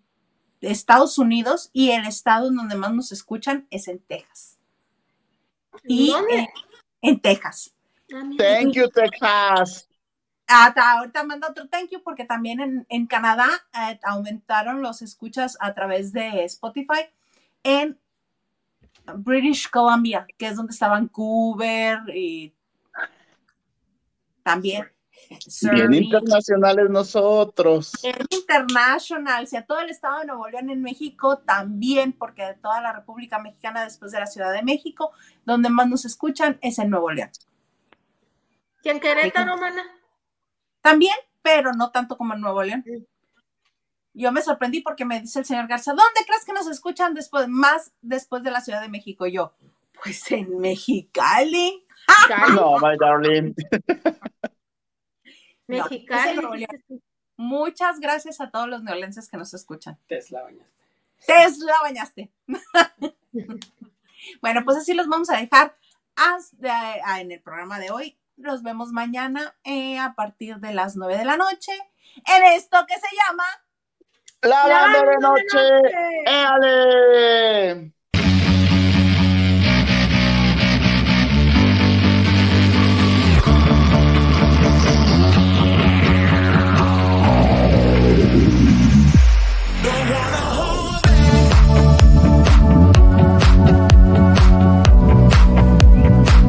Estados Unidos y el estado en donde más nos escuchan es en Texas. Y en Texas. Ah, thank you, Texas. Hasta ahorita manda otro thank you porque también en, Canadá eh, aumentaron los escuchas a través de Spotify en British Columbia, que es donde está Vancouver y también. Bien internacionales nosotros. Internacional, si a todo el estado de Nuevo León en México también, porque de toda la República Mexicana después de la Ciudad de México, donde más nos escuchan es en Nuevo León. ¿Y en Querétaro, mana? También, pero no tanto como en Nuevo León. Yo me sorprendí porque me dice el señor Garza, ¿dónde crees que nos escuchan después, más después de la Ciudad de México? Yo, Pues en Mexicali. No, my darling. Mexicali. Muchas gracias a todos los neolenses que nos escuchan. Tesla bañaste. Tesla bañaste. bueno, pues así los vamos a dejar hasta, en el programa de hoy. Nos vemos mañana eh, a partir de las 9 de la noche en esto que se llama La, de noche. ¡Éale!